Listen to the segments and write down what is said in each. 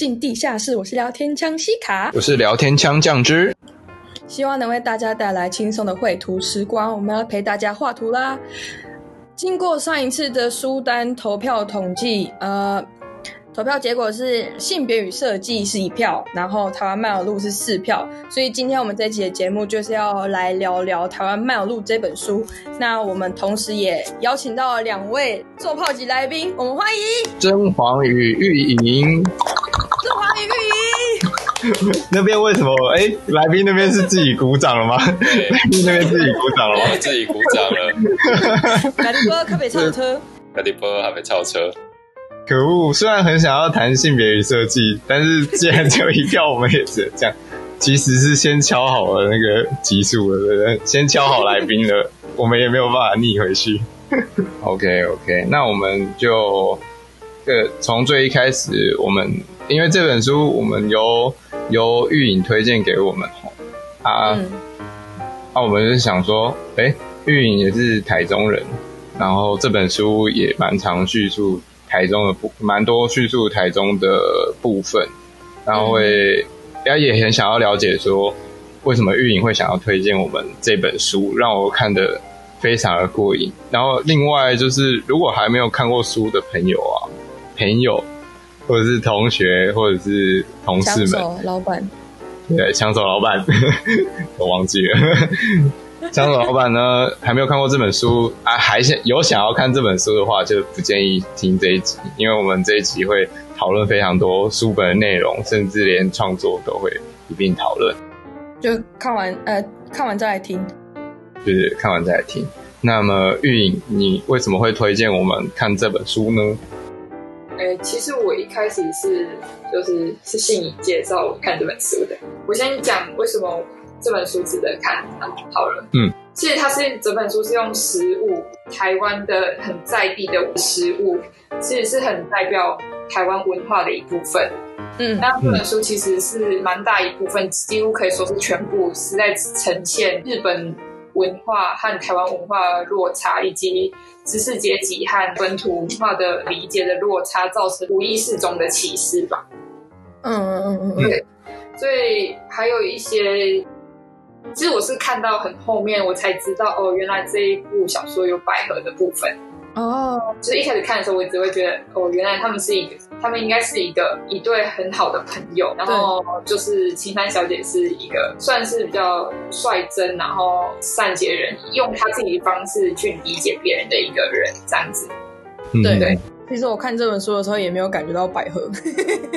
走进地下室。我是聊天枪西卡，我是聊天枪酱汁，希望能为大家带来轻松的绘图时光。我们要陪大家画图啦。经过上一次的书单投票统计，呃。投票结果是性别与设计是一票，然后台湾漫游录是四票，所以今天我们这期的节目就是要来聊聊台湾漫游录这本书。那我们同时也邀请到了两位做炮级来宾，我们欢迎甄黄与玉莹。甄黄与玉莹，那边为什么？哎、欸，来宾那边是自己鼓掌了吗？来宾那边自己鼓掌了吗？自己鼓掌了。卡迪波咖啡超车，卡迪波咖啡超车。可恶！虽然很想要谈性别与设计，但是既然只有一票，我们也只能这样。其实是先敲好了那个集数了，对不对？先敲好来宾了，我们也没有办法逆回去。OK OK，那我们就呃从最一开始，我们因为这本书我们由由玉影推荐给我们啊，那、嗯啊、我们就想说，哎、欸，玉颖也是台中人，然后这本书也蛮常叙述。台中的部蛮多叙述台中的部分，然后会，大家也很想要了解说，为什么玉影会想要推荐我们这本书，让我看的非常的过瘾。然后另外就是，如果还没有看过书的朋友啊，朋友或者是同学或者是同事们，老板，对，枪手老板，我忘记了。枪手老板呢，还没有看过这本书啊，还想有想要看这本书的话，就不建议听这一集，因为我们这一集会讨论非常多书本的内容，甚至连创作都会一并讨论。就看完呃，看完再来听，就是看完再来听。那么玉颖，你为什么会推荐我们看这本书呢？哎、欸，其实我一开始是就是是信你介绍我看这本书的。我先讲为什么。这本书值得看，好了。嗯，其实它是整本书是用食物，台湾的很在地的食物，其实是很代表台湾文化的一部分。嗯，那这本书其实是蛮大一部分，几乎可以说是全部是在呈现日本文化和台湾文化的落差，以及知识阶级和本土文化的理解的落差，造成无意识中的歧视吧。嗯嗯嗯嗯，对。所以还有一些。其实我是看到很后面，我才知道哦，原来这一部小说有百合的部分哦。就是一开始看的时候，我只会觉得哦，原来他们是一个，他们应该是一个一对很好的朋友。然后就是青帆小姐是一个算是比较率真，然后善解人意，用她自己的方式去理解别人的一个人，这样子。对对。其实我看这本书的时候也没有感觉到百合。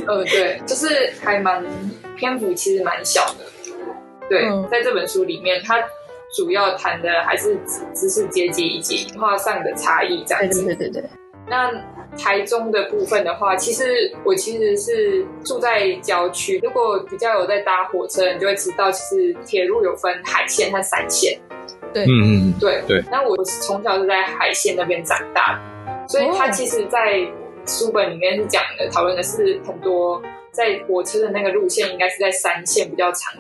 呃，对，就是还蛮篇幅，其实蛮小的。对，在这本书里面，它主要谈的还是知识阶级以及文化上的差异这样子。对对对对。那台中的部分的话，其实我其实是住在郊区。如果比较有在搭火车，你就会知道，其实铁路有分海线和山线。对，嗯嗯对对。那我是从小是在海线那边长大的，所以它其实，在书本里面是讲的，讨论的是很多在火车的那个路线，应该是在山线比较常。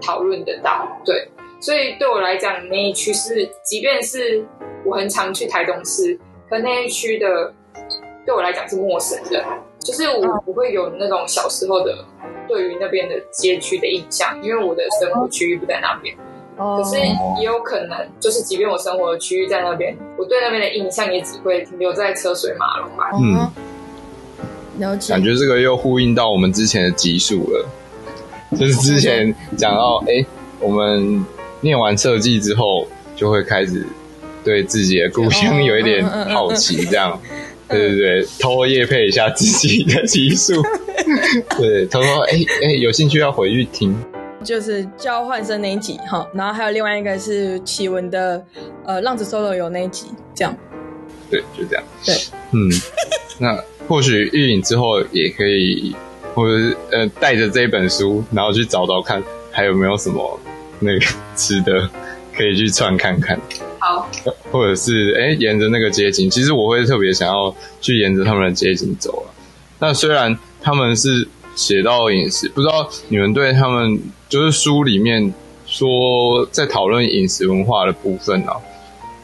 讨论得到，对，所以对我来讲，那一区是，即便是我很常去台东市，可那一区的对我来讲是陌生的，就是我不会有那种小时候的对于那边的街区的印象，因为我的生活区域不在那边。可是也有可能，就是即便我生活的区域在那边，我对那边的印象也只会停留在车水马龙吧。嗯，了解。感觉这个又呼应到我们之前的集数了。就是之前讲到，哎、欸，我们念完设计之后，就会开始对自己的故乡有一点好奇，这样，对对对，偷夜配一下自己的集数，对，偷偷哎哎，有兴趣要回去听，就是交换生那一集哈，然后还有另外一个是启文的呃浪子 solo 有那一集，这样，对，就这样，对，嗯，那或许玉影之后也可以。或者呃，带着这一本书，然后去找找看，还有没有什么那个 吃的可以去串看看。好，或者是哎、欸，沿着那个街景，其实我会特别想要去沿着他们的街景走啊。那虽然他们是写到饮食，不知道你们对他们就是书里面说在讨论饮食文化的部分呢、啊？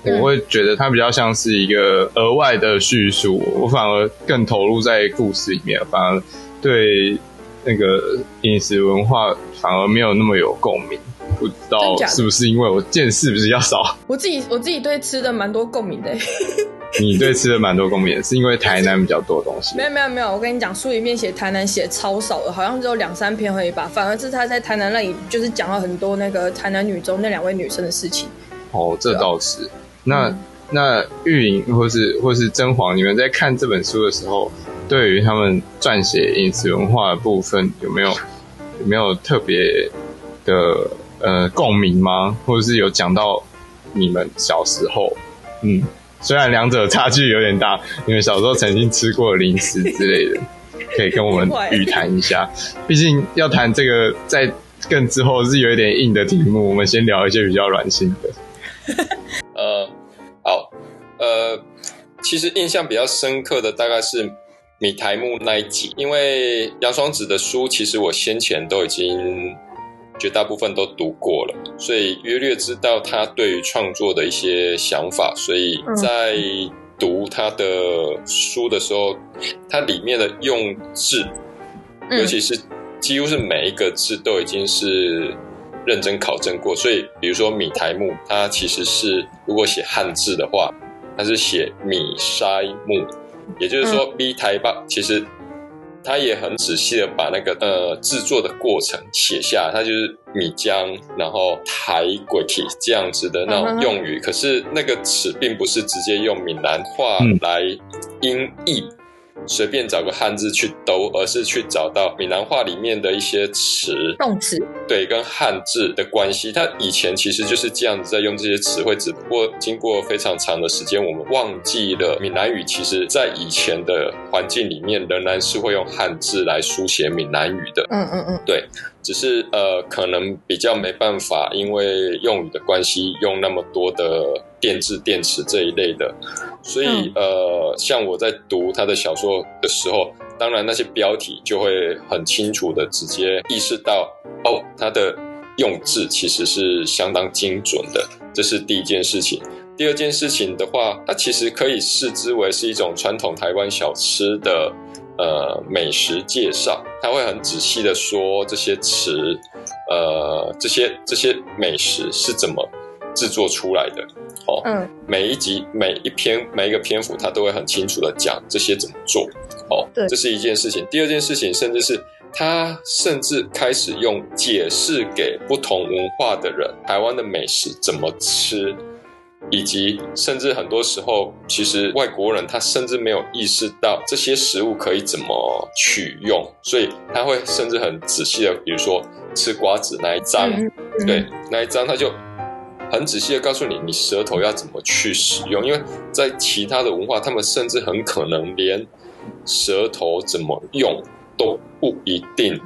我会觉得它比较像是一个额外的叙述，我反而更投入在故事里面，反而。对那个饮食文化反而没有那么有共鸣。不知道是不是因为我见识比较少？我自己我自己对吃的蛮多共鸣的。你对吃的蛮多共鸣，是因为台南比较多东西？没有没有没有，我跟你讲，书里面写台南写超少的，好像只有两三篇而已吧。反而是他在台南那里，就是讲了很多那个台南女中那两位女生的事情。哦，这倒是。啊、那、嗯、那玉莹或是或是甄黄，你们在看这本书的时候，对于他们撰写饮食文化的部分，有没有有没有特别的呃共鸣吗？或者是有讲到你们小时候？嗯。虽然两者差距有点大，你们小时候曾经吃过零食之类的，可以跟我们语谈一下。毕竟要谈这个，在更之后是有一点硬的题目，我们先聊一些比较软性的。呃，好，呃，其实印象比较深刻的大概是米台木那一集，因为杨双子的书，其实我先前都已经。绝大部分都读过了，所以约略知道他对于创作的一些想法。所以在读他的书的时候，它里面的用字，尤其是几乎是每一个字都已经是认真考证过。所以，比如说米台木，它其实是如果写汉字的话，它是写米筛木，也就是说，B 台吧，其实。他也很仔细的把那个呃制作的过程写下，他就是米浆，然后台鬼体这样子的那种用语，可是那个词并不是直接用闽南话来音译。随便找个汉字去兜，而是去找到闽南话里面的一些词、动词，对，跟汉字的关系。它以前其实就是这样子在用这些词汇，只不过经过非常长的时间，我们忘记了闽南语其实在以前的环境里面仍然是会用汉字来书写闽南语的。嗯嗯嗯，对，只是呃，可能比较没办法，因为用语的关系，用那么多的电制、电池这一类的。所以，呃，像我在读他的小说的时候，当然那些标题就会很清楚的直接意识到，哦，他的用字其实是相当精准的，这是第一件事情。第二件事情的话，它其实可以视之为是一种传统台湾小吃的呃美食介绍，他会很仔细的说这些词，呃，这些这些美食是怎么制作出来的。哦，嗯，每一集、每一篇、每一个篇幅，他都会很清楚的讲这些怎么做。哦，对，这是一件事情。第二件事情，甚至是他甚至开始用解释给不同文化的人，台湾的美食怎么吃，以及甚至很多时候，其实外国人他甚至没有意识到这些食物可以怎么取用，所以他会甚至很仔细的，比如说吃瓜子那一张，嗯嗯、对，那一张他就。很仔细的告诉你，你舌头要怎么去使用，因为在其他的文化，他们甚至很可能连舌头怎么用都不一定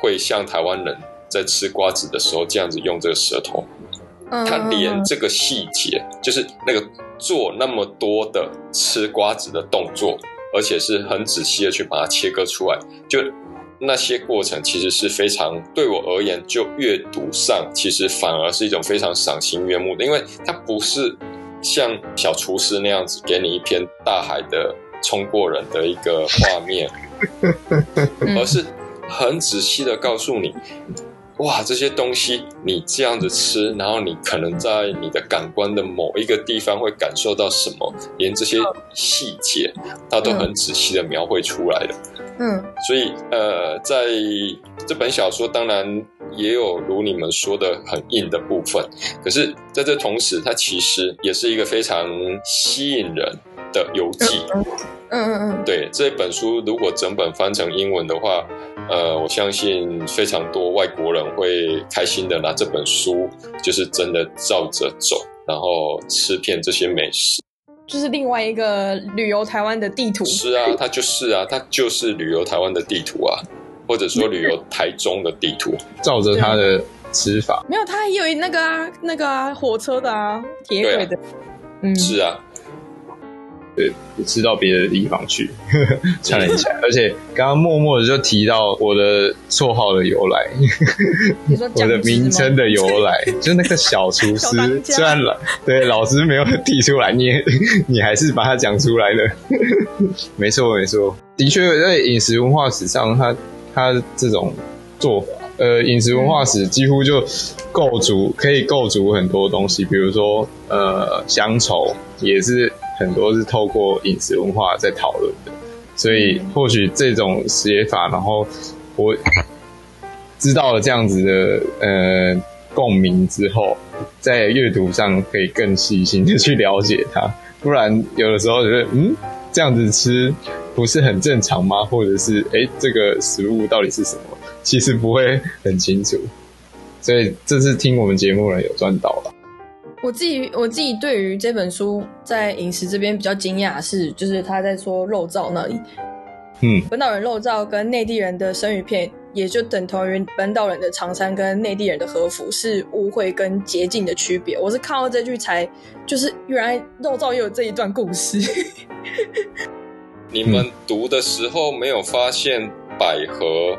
会像台湾人在吃瓜子的时候这样子用这个舌头。他连这个细节，就是那个做那么多的吃瓜子的动作，而且是很仔细的去把它切割出来，就。那些过程其实是非常对我而言，就阅读上其实反而是一种非常赏心悦目的，因为它不是像小厨师那样子给你一片大海的冲过人的一个画面，而是很仔细的告诉你，哇，这些东西你这样子吃，然后你可能在你的感官的某一个地方会感受到什么，连这些细节它都很仔细的描绘出来了。嗯，所以呃，在这本小说当然也有如你们说的很硬的部分，可是在这同时，它其实也是一个非常吸引人的游记。嗯嗯嗯，对，这本书如果整本翻成英文的话，呃，我相信非常多外国人会开心的拿这本书，就是真的照着走，然后吃遍这些美食。就是另外一个旅游台湾的地图。是啊，它就是啊，它就是旅游台湾的地图啊，或者说 旅游台中的地图，照着它的吃法。没有，它也有那个啊，那个啊，火车的啊，铁轨的。啊嗯，是啊。对，吃到别的地方去，串联起来。而且刚刚默默的就提到我的绰号的由来，我的名称的由来，就那个小厨师。虽然老对老师没有提出来，你 你还是把它讲出来了。没错，没错。的确在饮食文化史上，它它这种做法，呃，饮食文化史几乎就构筑可以构筑很多东西，比如说呃，乡愁也是很多是透过饮食文化在讨论的，所以或许这种写法，然后我知道了这样子的呃共鸣之后，在阅读上可以更细心的去了解它，不然有的时候觉得嗯。这样子吃不是很正常吗？或者是哎、这个食物到底是什么？其实不会很清楚。所以这次听我们节目的人有赚到了。我自己我自己对于这本书在饮食这边比较惊讶是，就是他在说肉燥那里，嗯，本岛人肉燥跟内地人的生鱼片，也就等同于本岛人的长衫跟内地人的和服是污秽跟洁净的区别。我是看到这句才，就是原来肉燥也有这一段故事。你们读的时候没有发现百合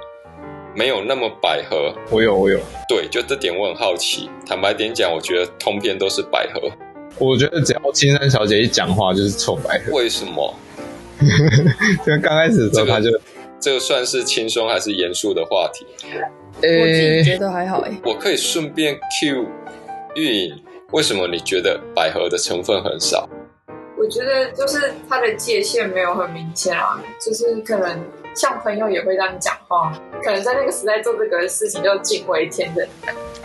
没有那么百合？我有，我有。对，就这点我很好奇。坦白点讲，我觉得通篇都是百合。我觉得只要青山小姐一讲话就是臭百合。为什么？因为刚开始的时候他就、这个、这个算是轻松还是严肃的话题？欸、我自己觉得还好哎。我可以顺便 cue 玉颖，为什么你觉得百合的成分很少？我觉得就是它的界限没有很明显啊，就是可能像朋友也会这样讲话，可能在那个时代做这个事情就惊为天人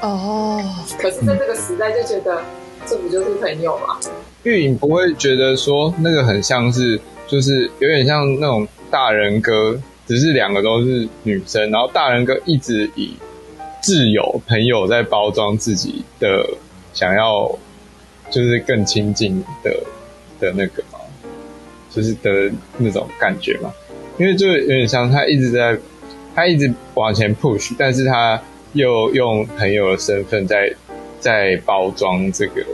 哦。可是在这个时代就觉得这不就是朋友吗？玉影不会觉得说那个很像是，就是有点像那种大人哥，只是两个都是女生，然后大人哥一直以挚友朋友在包装自己的想要，就是更亲近的。的那个嘛，就是的那种感觉嘛，因为就有点像他一直在，他一直往前 push，但是他又用朋友的身份在在包装这个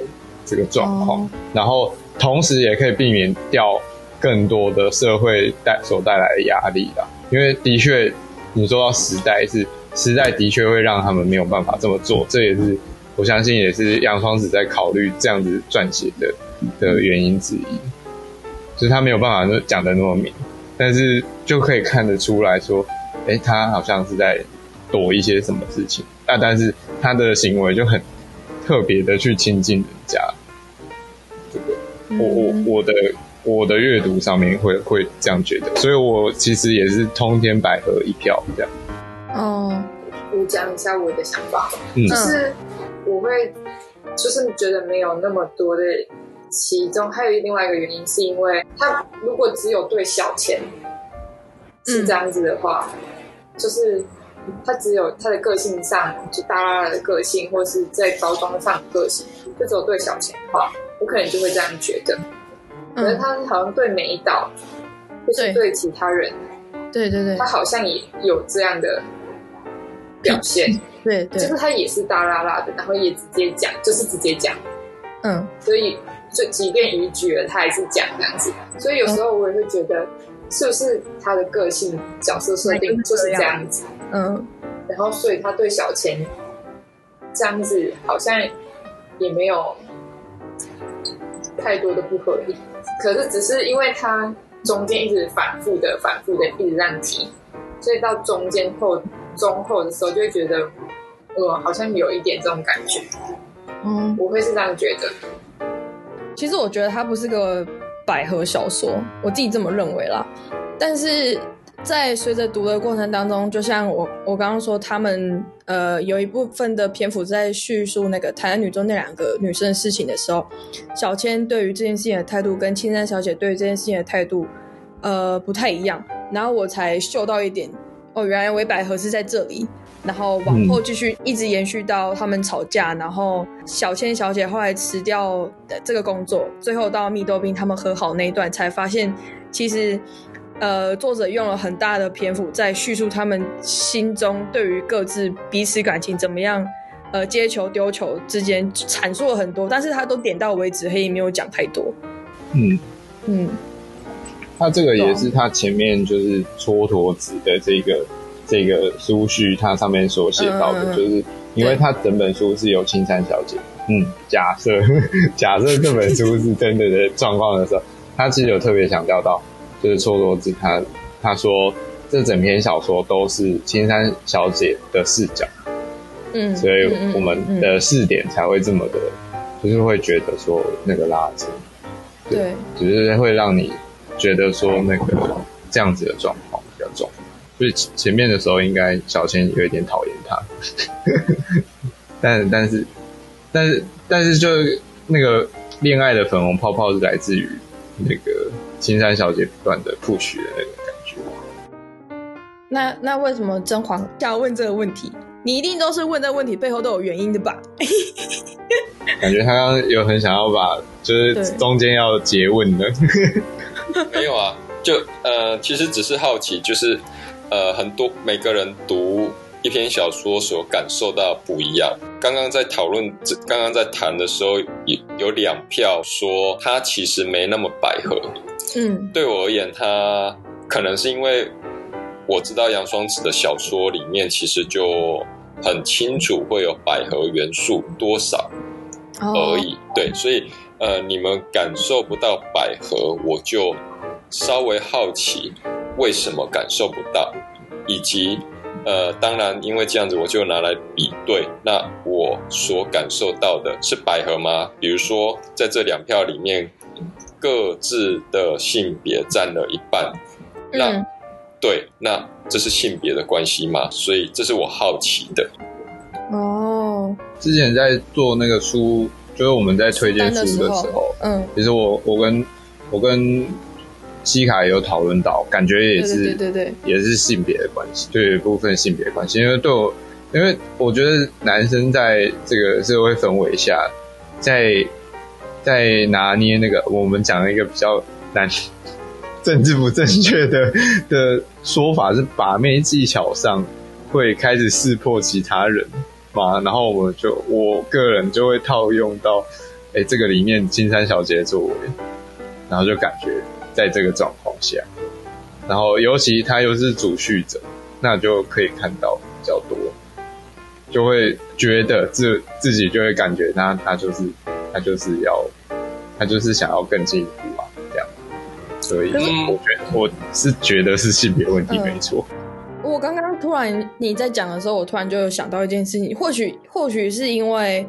这个状况，oh. 然后同时也可以避免掉更多的社会带所带来的压力啦。因为的确，你说到时代是时代的确会让他们没有办法这么做，这也是我相信也是杨双子在考虑这样子撰写的。的原因之一，就是他没有办法讲的那么明，但是就可以看得出来说，哎、欸，他好像是在躲一些什么事情，那，但是他的行为就很特别的去亲近人家。这个，我我我的我的阅读上面会会这样觉得，所以我其实也是通天百合一票这样。哦，我讲一下我的想法，嗯，就是我会就是觉得没有那么多的。其中还有另外一个原因，是因为他如果只有对小钱是这样子的话，嗯、就是他只有他的个性上就大拉拉的个性，或是在包装上的个性，就只有对小钱的话，我可能就会这样觉得。可是他好像对美岛，或是对。其他人，对对对，他好像也有这样的表现，对对，就是他也是大拉拉的，然后也直接讲，就是直接讲，嗯，所以。就即便逾矩了，他还是讲这样子，所以有时候我也会觉得，是不是他的个性角色设定就是这样子？嗯，然后所以他对小钱这样子好像也没有太多的不合理，可是只是因为他中间一直反复的、反复的一直这样提，所以到中间后中后的时候就会觉得，呃，好像有一点这种感觉。嗯，我会是这样觉得。其实我觉得他不是个百合小说，我自己这么认为啦。但是在随着读的过程当中，就像我我刚刚说，他们呃有一部分的篇幅在叙述那个台南女中那两个女生的事情的时候，小千对于这件事情的态度跟青山小姐对于这件事情的态度呃不太一样，然后我才嗅到一点哦，原来伪百合是在这里。然后往后继续一直延续到他们吵架，嗯、然后小千小姐后来辞掉的这个工作，最后到蜜豆冰他们和好那一段，才发现其实呃作者用了很大的篇幅在叙述他们心中对于各自彼此感情怎么样，呃接球丢球之间阐述了很多，但是他都点到为止，黑影没有讲太多。嗯嗯，他这个也是他前面就是蹉跎子的这个。这个苏序它上面所写到的，就是因为它整本书是由青山小姐。嗯，假设 假设这本书是真的的状况的时候，他其实有特别强调到，就是蹉跎子他他说这整篇小说都是青山小姐的视角，嗯，所以我们的视点才会这么的，就是会觉得说那个拉扯，对，只是会让你觉得说那个这样子的状况比较重，所以前面的时候应该小千有一点讨厌他，但但是但是但是就那个恋爱的粉红泡泡是来自于那个青山小姐不断的 push 的那个感觉。那那为什么甄嬛要问这个问题？你一定都是问这个问题背后都有原因的吧？感觉他刚刚有很想要把，就是中间要结问的。没有啊，就呃，其实只是好奇，就是呃，很多每个人读一篇小说所感受到不一样。刚刚在讨论，刚刚在谈的时候，有有两票说他其实没那么百合。嗯，对我而言，他可能是因为我知道杨双子的小说里面其实就很清楚会有百合元素多少而已。Oh. 对，所以呃，你们感受不到百合，我就稍微好奇为什么感受不到，以及呃，当然因为这样子，我就拿来比对。那我所感受到的是百合吗？比如说在这两票里面。各自的性别占了一半，那、嗯、对，那这是性别的关系吗？所以这是我好奇的。哦，之前在做那个书，就是我们在推荐书的时候，嗯，其实我我跟我跟西卡也有讨论到，感觉也是，对对对，也是性别的关系，对一部分性别关系，因为对我，因为我觉得男生在这个社会氛围下，在。在拿捏那个，我们讲了一个比较难、政治不正确的的说法，是把妹技巧上会开始识破其他人嘛？然后我们就我个人就会套用到，哎，这个里面金山小姐的作为，然后就感觉在这个状况下，然后尤其他又是主叙者，那就可以看到比较多，就会觉得自自己就会感觉他他就是他就是要。他就是想要更进一步啊，这样，所以我觉得我是觉得是性别问题没错。我刚刚突然你在讲的时候，我突然就有想到一件事情，或许或许是因为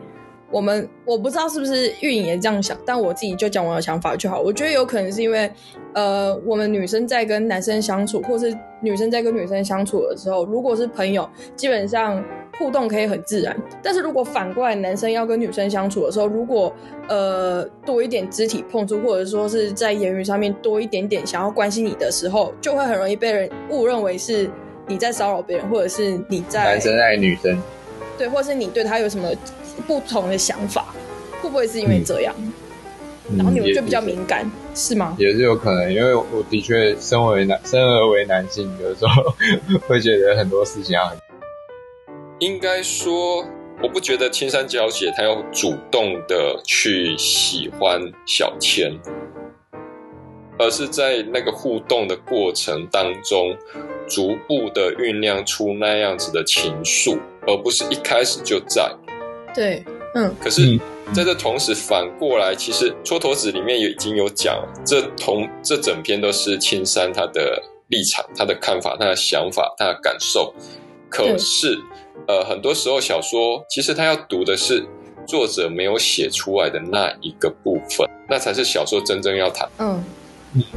我们我不知道是不是运营也这样想，但我自己就讲我的想法就好。我觉得有可能是因为呃，我们女生在跟男生相处，或是女生在跟女生相处的时候，如果是朋友，基本上。互动可以很自然，但是如果反过来男生要跟女生相处的时候，如果呃多一点肢体碰触，或者说是在言语上面多一点点想要关心你的时候，就会很容易被人误认为是你在骚扰别人，或者是你在男生爱女生，对，或者是你对他有什么不同的想法，会不会是因为这样？嗯、然后你们就比较敏感，是，吗？也是有可能，因为我的确身为男，生而为男性，有时候 会觉得很多事情要很。应该说，我不觉得青山小姐她要主动的去喜欢小千，而是在那个互动的过程当中，逐步的酝酿出那样子的情愫，而不是一开始就在。对，嗯。可是在这同时，反过来，其实蹉跎子里面也已经有讲，这同这整篇都是青山他的立场、他的看法、他的想法、他的感受。可是。呃，很多时候小说其实他要读的是作者没有写出来的那一个部分，那才是小说真正要谈。嗯，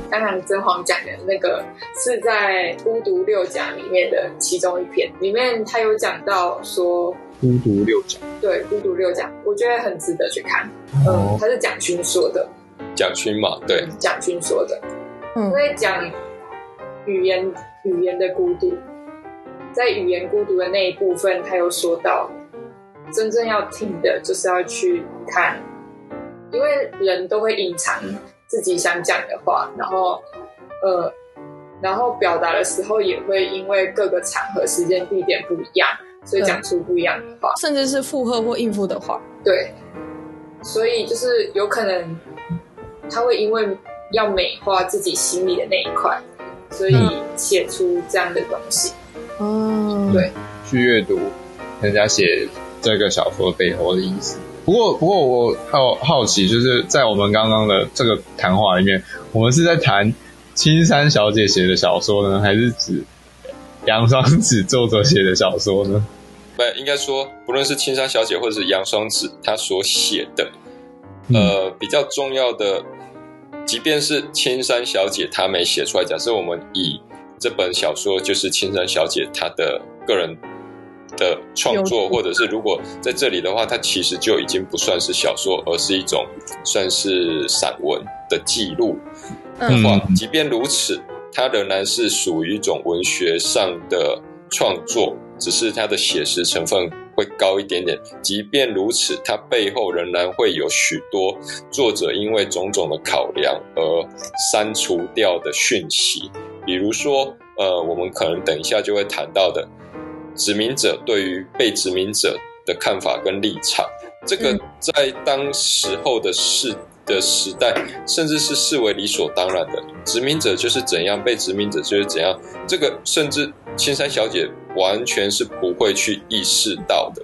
刚刚甄嬛讲的那个是在《孤独六讲》里面的其中一篇，里面他有讲到说《孤独六讲》。对，《孤独六讲》，我觉得很值得去看。嗯，他是蒋勋说的。蒋勋嘛，对，蒋勋说的。嗯，因为讲语言语言的孤独。在语言孤独的那一部分，他有说到，真正要听的就是要去看，因为人都会隐藏自己想讲的话，然后，呃，然后表达的时候也会因为各个场合、时间、地点不一样，所以讲出不一样的话，甚至是附和或应付的话。对，所以就是有可能他会因为要美化自己心里的那一块，所以写出这样的东西。哦，对，去阅读人家写这个小说背后的意思。不过，不过我好好奇，就是在我们刚刚的这个谈话里面，我们是在谈青山小姐写的小说呢，还是指杨双子作者写的小说呢？不，应该说，不论是青山小姐或者是杨双子他所写的，嗯、呃，比较重要的，即便是青山小姐她没写出来，假设我们以这本小说就是青山小姐她的个人的创作，或者是如果在这里的话，它其实就已经不算是小说，而是一种算是散文的记录。嗯，即便如此，它仍然是属于一种文学上的创作，只是它的写实成分会高一点点。即便如此，它背后仍然会有许多作者因为种种的考量而删除掉的讯息，比如说，呃，我们可能等一下就会谈到的。殖民者对于被殖民者的看法跟立场，这个在当时候的世的时代，甚至是视为理所当然的。殖民者就是怎样，被殖民者就是怎样。这个甚至青山小姐完全是不会去意识到的。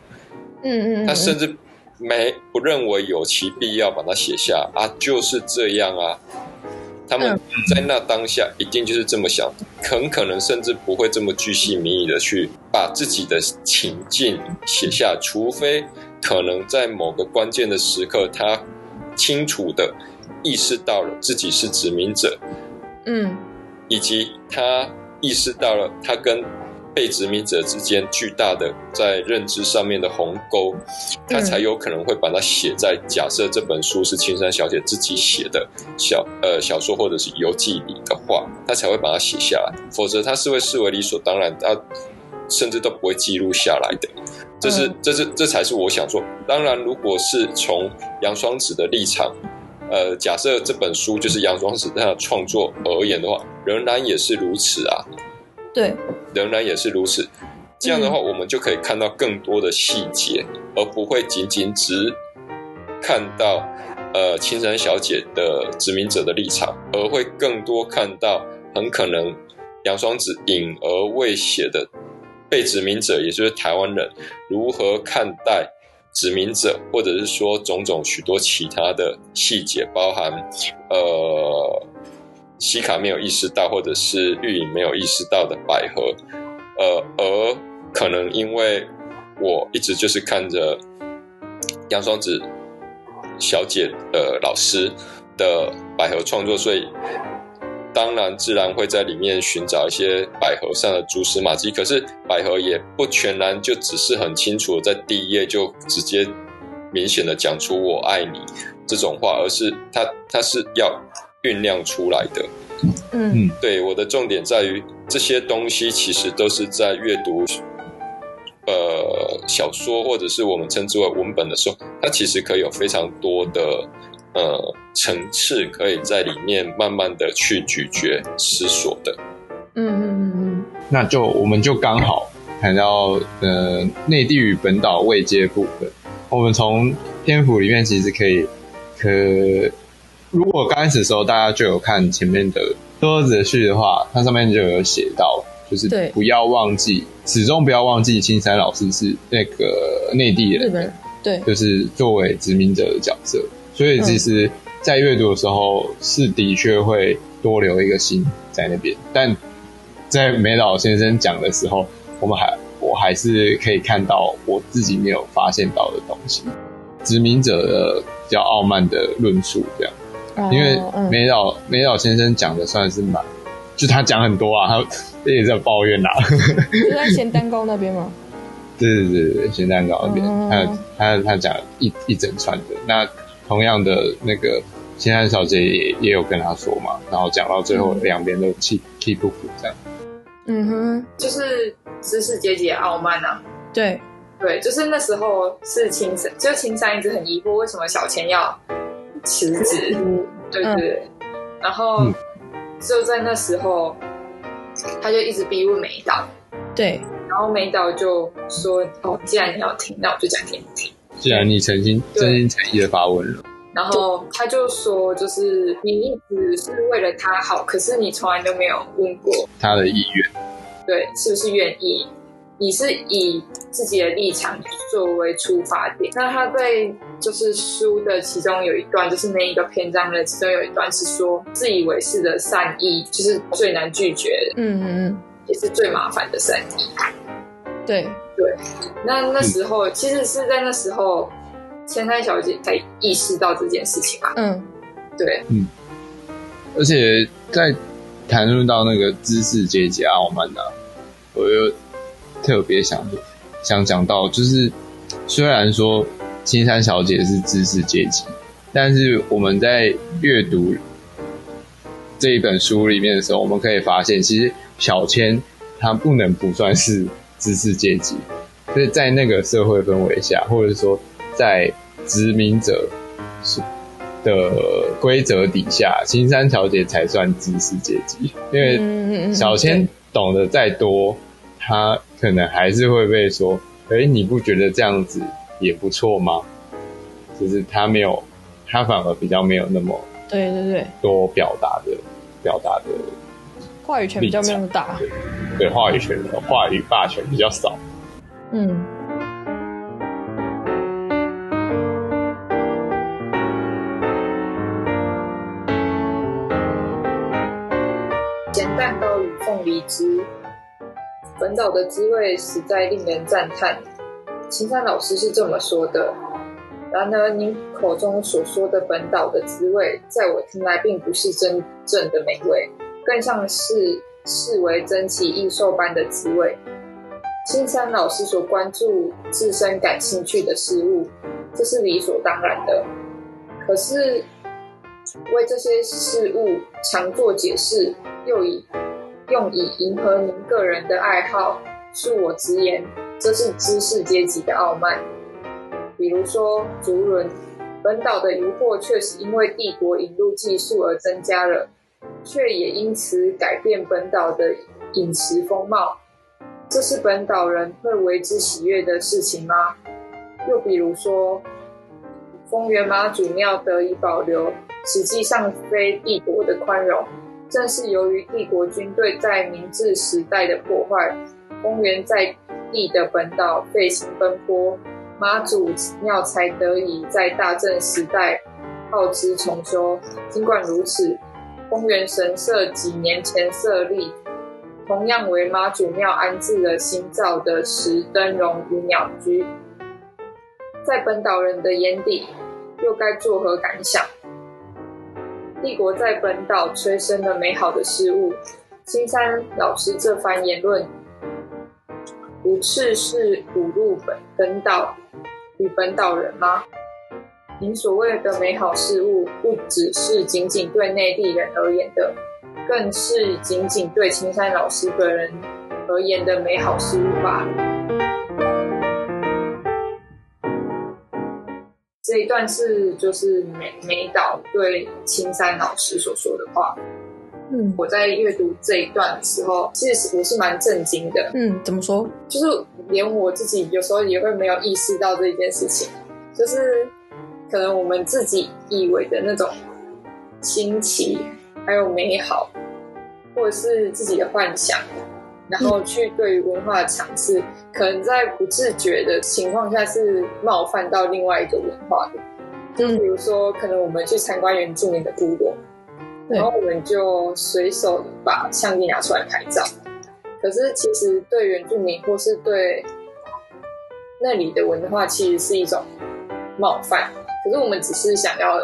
嗯嗯，她甚至没不认为有其必要把它写下啊，就是这样啊。他们在那当下一定就是这么想，很可能甚至不会这么巨细靡遗的去把自己的情境写下，除非可能在某个关键的时刻，他清楚的意识到了自己是殖民者，嗯，以及他意识到了他跟。被殖民者之间巨大的在认知上面的鸿沟，他才有可能会把它写在假设这本书是青山小姐自己写的小呃小说或者是游记里的话，他才会把它写下来。否则他是会视为理所当然，他甚至都不会记录下来的。这是这是这才是我想说。当然，如果是从杨双子的立场，呃，假设这本书就是杨双子他的创作而言的话，仍然也是如此啊。对，仍然也是如此。这样的话，我们就可以看到更多的细节，嗯、而不会仅仅只看到呃青山小姐的殖民者的立场，而会更多看到很可能杨双子隐而未写的被殖民者，也就是台湾人如何看待殖民者，或者是说种种许多其他的细节，包含呃。西卡没有意识到，或者是玉影没有意识到的百合，呃，而可能因为我一直就是看着杨双子小姐的老师的百合创作，所以当然自然会在里面寻找一些百合上的蛛丝马迹。可是百合也不全然就只是很清楚的在第一页就直接明显的讲出“我爱你”这种话，而是它它是要。酝酿出来的，嗯，对，我的重点在于这些东西其实都是在阅读，呃，小说或者是我们称之为文本的时候，它其实可以有非常多的呃层次，可以在里面慢慢的去咀嚼、思索的。嗯嗯嗯嗯，那就我们就刚好谈到呃内地与本岛未接部分，我们从篇幅里面其实可以可。如果刚开始的时候大家就有看前面的多子的序的话，它上面就有写到，就是不要忘记，始终不要忘记青山老师是那个内地人，人，对，就是作为殖民者的角色，所以其实，在阅读的时候是的确会多留一个心在那边，但在梅老先生讲的时候，我们还我还是可以看到我自己没有发现到的东西，殖民者的比较傲慢的论述这样。因为梅老梅老先生讲的算是蛮，就他讲很多啊，他也在抱怨呐、啊。就在 咸蛋糕那边吗？对对对对，咸蛋糕那边，嗯、他他他讲一一整串的。那同样的那个青山小姐也也有跟他说嘛，然后讲到最后两边都气气不服这样。嗯哼，就是知识阶级的傲慢啊。对对，就是那时候是青山，就青山一直很疑惑为什么小千要。辞职，对对对，嗯、然后就在那时候，他就一直逼问梅岛，对，然后梅岛就说：“哦，既然你要听，那我就讲给你听。既然你诚心真心诚意的发问了，然后他就说，就是你一直是为了他好，可是你从来都没有问过他的意愿，对，是不是愿意？你是以自己的立场作为出发点，那他对。就是书的其中有一段，就是那一个篇章的其中有一段是说，自以为是的善意就是最难拒绝的，嗯嗯嗯，也是最麻烦的善意。对对，那那时候、嗯、其实是在那时候，千山小姐才意识到这件事情嘛。嗯，对，嗯，而且在谈论到那个知识阶级傲慢呢、啊，我又特别想想讲到，就是虽然说。青山小姐是知识阶级，但是我们在阅读这一本书里面的时候，我们可以发现，其实小千她不能不算是知识阶级，所以在那个社会氛围下，或者说在殖民者的规则底下，青山小姐才算知识阶级。因为小千懂得再多，他可能还是会被说：“哎，你不觉得这样子？”也不错吗？就是他没有，他反而比较没有那么对对对多表达的表达的话语权比较没有那么大，对，话语权的话语霸权比较少。嗯，咸蛋糕与凤梨汁，本岛的滋味实在令人赞叹。青山老师是这么说的。然而，您口中所说的本岛的滋味，在我听来，并不是真正的美味，更像是视为珍奇异兽般的滋味。青山老师所关注自身感兴趣的事物，这是理所当然的。可是，为这些事物强作解释，又以用以迎合您个人的爱好，恕我直言。这是知识阶级的傲慢。比如说，竹轮，本岛的渔获确实因为帝国引入技术而增加了，却也因此改变本岛的饮食风貌。这是本岛人会为之喜悦的事情吗？又比如说，丰原妈祖庙得以保留，实际上非帝国的宽容，正是由于帝国军队在明治时代的破坏，丰原在地的本岛费心奔波，妈祖庙才得以在大正时代耗资重修。尽管如此，公园神社几年前设立，同样为妈祖庙安置了新造的石灯笼与鸟居。在本岛人的眼底，又该作何感想？帝国在本岛催生了美好的事物。青山老师这番言论。不啻是侮辱本本岛与本岛人吗？您所谓的美好事物，不只是仅仅对内地人而言的，更是仅仅对青山老师本人而言的美好事物吧。这一段是就是美美岛对青山老师所说的话。嗯，我在阅读这一段的时候，其实我是蛮震惊的。嗯，怎么说？就是连我自己有时候也会没有意识到这一件事情，就是可能我们自己以为的那种新奇，还有美好，或者是自己的幻想，然后去对于文化的尝试，可能在不自觉的情况下是冒犯到另外一个文化的。就比如说，可能我们去参观原住民的部落。然后我们就随手把相机拿出来拍照，可是其实对原住民或是对那里的文化，其实是一种冒犯。可是我们只是想要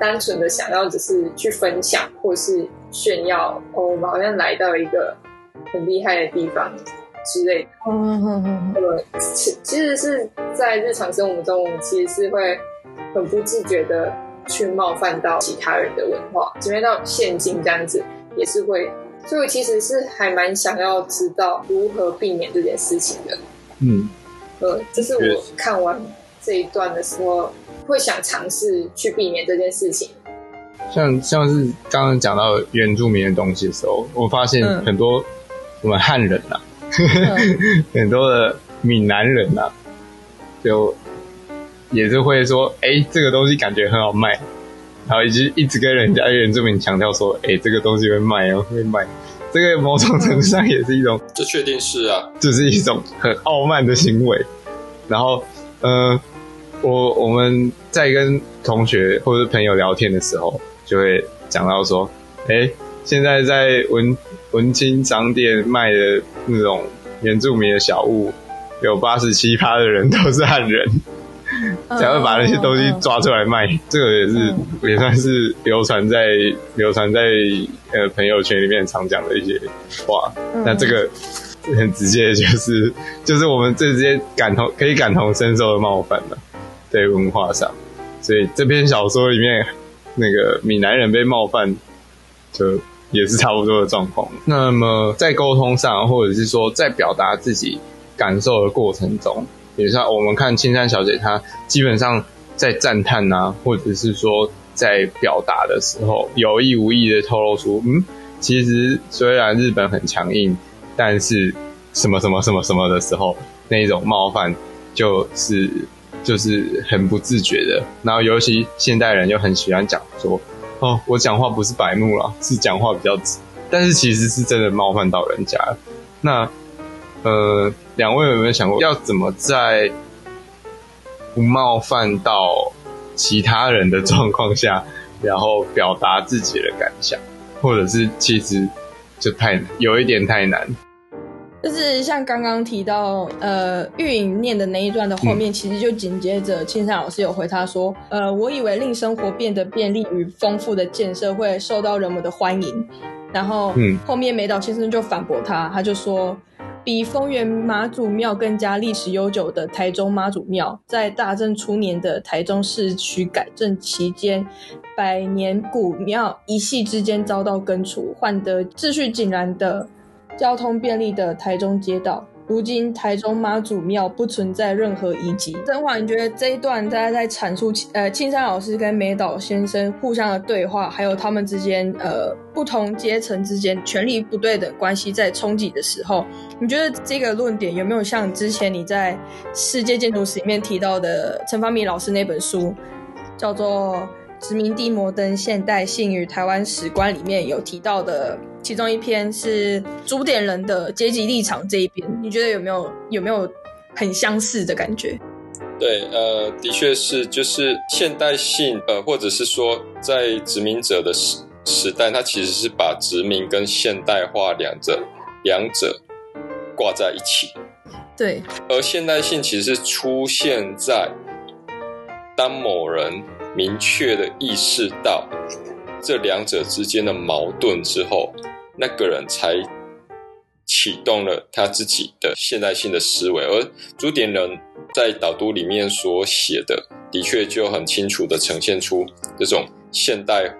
单纯的想要，只是去分享或是炫耀，哦，我们好像来到一个很厉害的地方之类的。嗯嗯嗯。那么其其实是在日常生活中，我们其实是会很不自觉的。去冒犯到其他人的文化，即便到现今这样子也是会，所以我其实是还蛮想要知道如何避免这件事情的。嗯，呃，这是我看完这一段的时候会想尝试去避免这件事情。像像是刚刚讲到原住民的东西的时候，我发现很多我们汉人呐、啊，嗯、很多的闽南人呐、啊，就。也是会说，哎、欸，这个东西感觉很好卖，然后一直一直跟人家原住民强调说，哎、欸，这个东西会卖哦，会卖。这个某种程度上也是一种，这确定是啊，就是一种很傲慢的行为。然后，呃，我我们在跟同学或者朋友聊天的时候，就会讲到说，哎、欸，现在在文文青商店卖的那种原住民的小物，有八十七趴的人都是汉人。才会把那些东西抓出来卖，嗯、这个也是、嗯、也算是流传在流传在呃朋友圈里面常讲的一些话。嗯、那这个很直接，就是就是我们最直接感同可以感同身受的冒犯嘛，在文化上。所以这篇小说里面那个闽南人被冒犯，就也是差不多的状况。那么在沟通上，或者是说在表达自己感受的过程中。比如说，我们看青山小姐，她基本上在赞叹啊，或者是说在表达的时候，有意无意的透露出，嗯，其实虽然日本很强硬，但是什么什么什么什么的时候，那一种冒犯就是就是很不自觉的。然后，尤其现代人又很喜欢讲说，哦，我讲话不是白目了，是讲话比较直，但是其实是真的冒犯到人家。那。呃，两位有没有想过要怎么在不冒犯到其他人的状况下，然后表达自己的感想，或者是其实就太有一点太难？就是像刚刚提到，呃，玉影念的那一段的后面，嗯、其实就紧接着青山老师有回他说，呃，我以为令生活变得便利与丰富的建设会受到人们的欢迎，然后，嗯，后面美岛先生就反驳他，他就说。比丰原妈祖庙更加历史悠久的台中妈祖庙，在大正初年的台中市区改正期间，百年古庙一夕之间遭到根除，换得秩序井然的交通便利的台中街道。如今台中妈祖庙不存在任何遗迹。曾华，你觉得这一段大家在阐述呃青山老师跟美岛先生互相的对话，还有他们之间呃不同阶层之间权力不对等关系在冲击的时候，你觉得这个论点有没有像之前你在世界建筑史里面提到的陈方明老师那本书，叫做《殖民地摩登现代性与台湾史观》里面有提到的？其中一篇是主点人的阶级立场这一边，你觉得有没有有没有很相似的感觉？对，呃，的确是，就是现代性，呃，或者是说在殖民者的时时代，它其实是把殖民跟现代化两者两者挂在一起。对，而现代性其实是出现在当某人明确的意识到这两者之间的矛盾之后。那个人才启动了他自己的现代性的思维，而朱点人在导读里面所写的，的确就很清楚地呈现出这种现代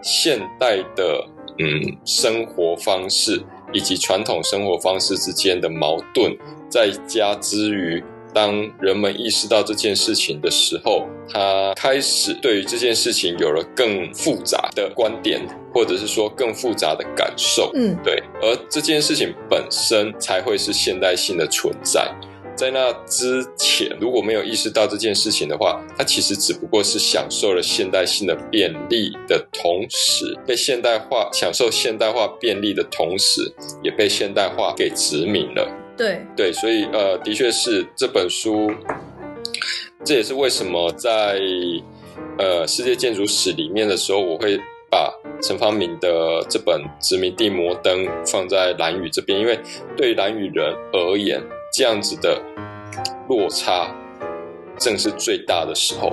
现代的嗯生活方式以及传统生活方式之间的矛盾，再加之于。当人们意识到这件事情的时候，他开始对于这件事情有了更复杂的观点，或者是说更复杂的感受。嗯，对。而这件事情本身才会是现代性的存在。在那之前，如果没有意识到这件事情的话，他其实只不过是享受了现代性的便利的同时，被现代化享受现代化便利的同时，也被现代化给殖民了。对对，所以呃，的确是这本书，这也是为什么在呃世界建筑史里面的时候，我会把陈方明的这本《殖民地摩登》放在蓝宇这边，因为对蓝宇人而言，这样子的落差正是最大的时候，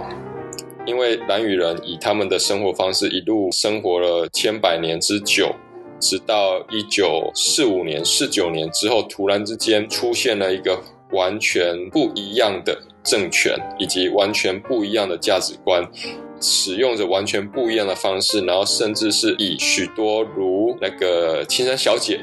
因为蓝宇人以他们的生活方式一路生活了千百年之久。直到一九四五年、四九年之后，突然之间出现了一个完全不一样的政权，以及完全不一样的价值观，使用着完全不一样的方式，然后甚至是以许多如那个青山小姐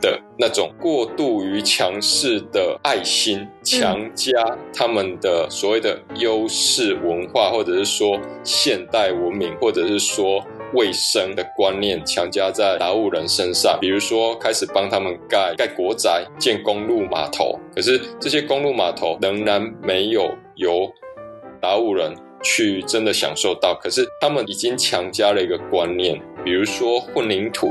的那种过度于强势的爱心，强加他们的所谓的优势文化，或者是说现代文明，或者是说。卫生的观念强加在达悟人身上，比如说开始帮他们盖盖国宅、建公路码头，可是这些公路码头仍然没有由达悟人去真的享受到。可是他们已经强加了一个观念，比如说混凝土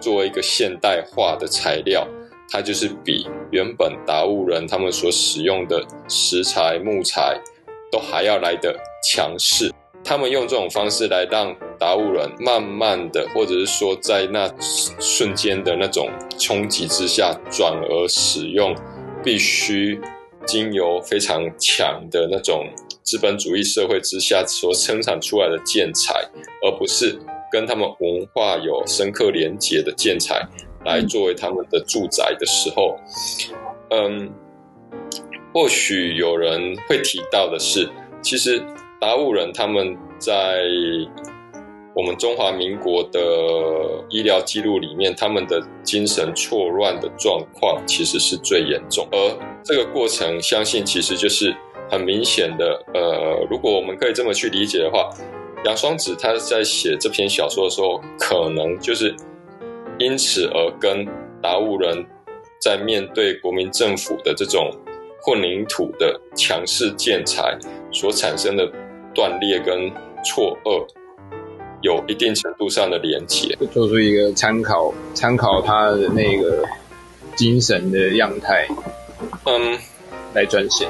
作为一个现代化的材料，它就是比原本达悟人他们所使用的石材、木材都还要来得强势。他们用这种方式来让达悟人慢慢的，或者是说在那瞬间的那种冲击之下，转而使用必须经由非常强的那种资本主义社会之下所生产出来的建材，而不是跟他们文化有深刻连结的建材来作为他们的住宅的时候，嗯，或许有人会提到的是，其实。达悟人他们在我们中华民国的医疗记录里面，他们的精神错乱的状况其实是最严重，而这个过程，相信其实就是很明显的。呃，如果我们可以这么去理解的话，杨双子他在写这篇小说的时候，可能就是因此而跟达悟人在面对国民政府的这种混凝土的强势建材所产生的。断裂跟错愕有一定程度上的连结，做出一个参考，参考他的那个精神的样态，嗯，来撰写。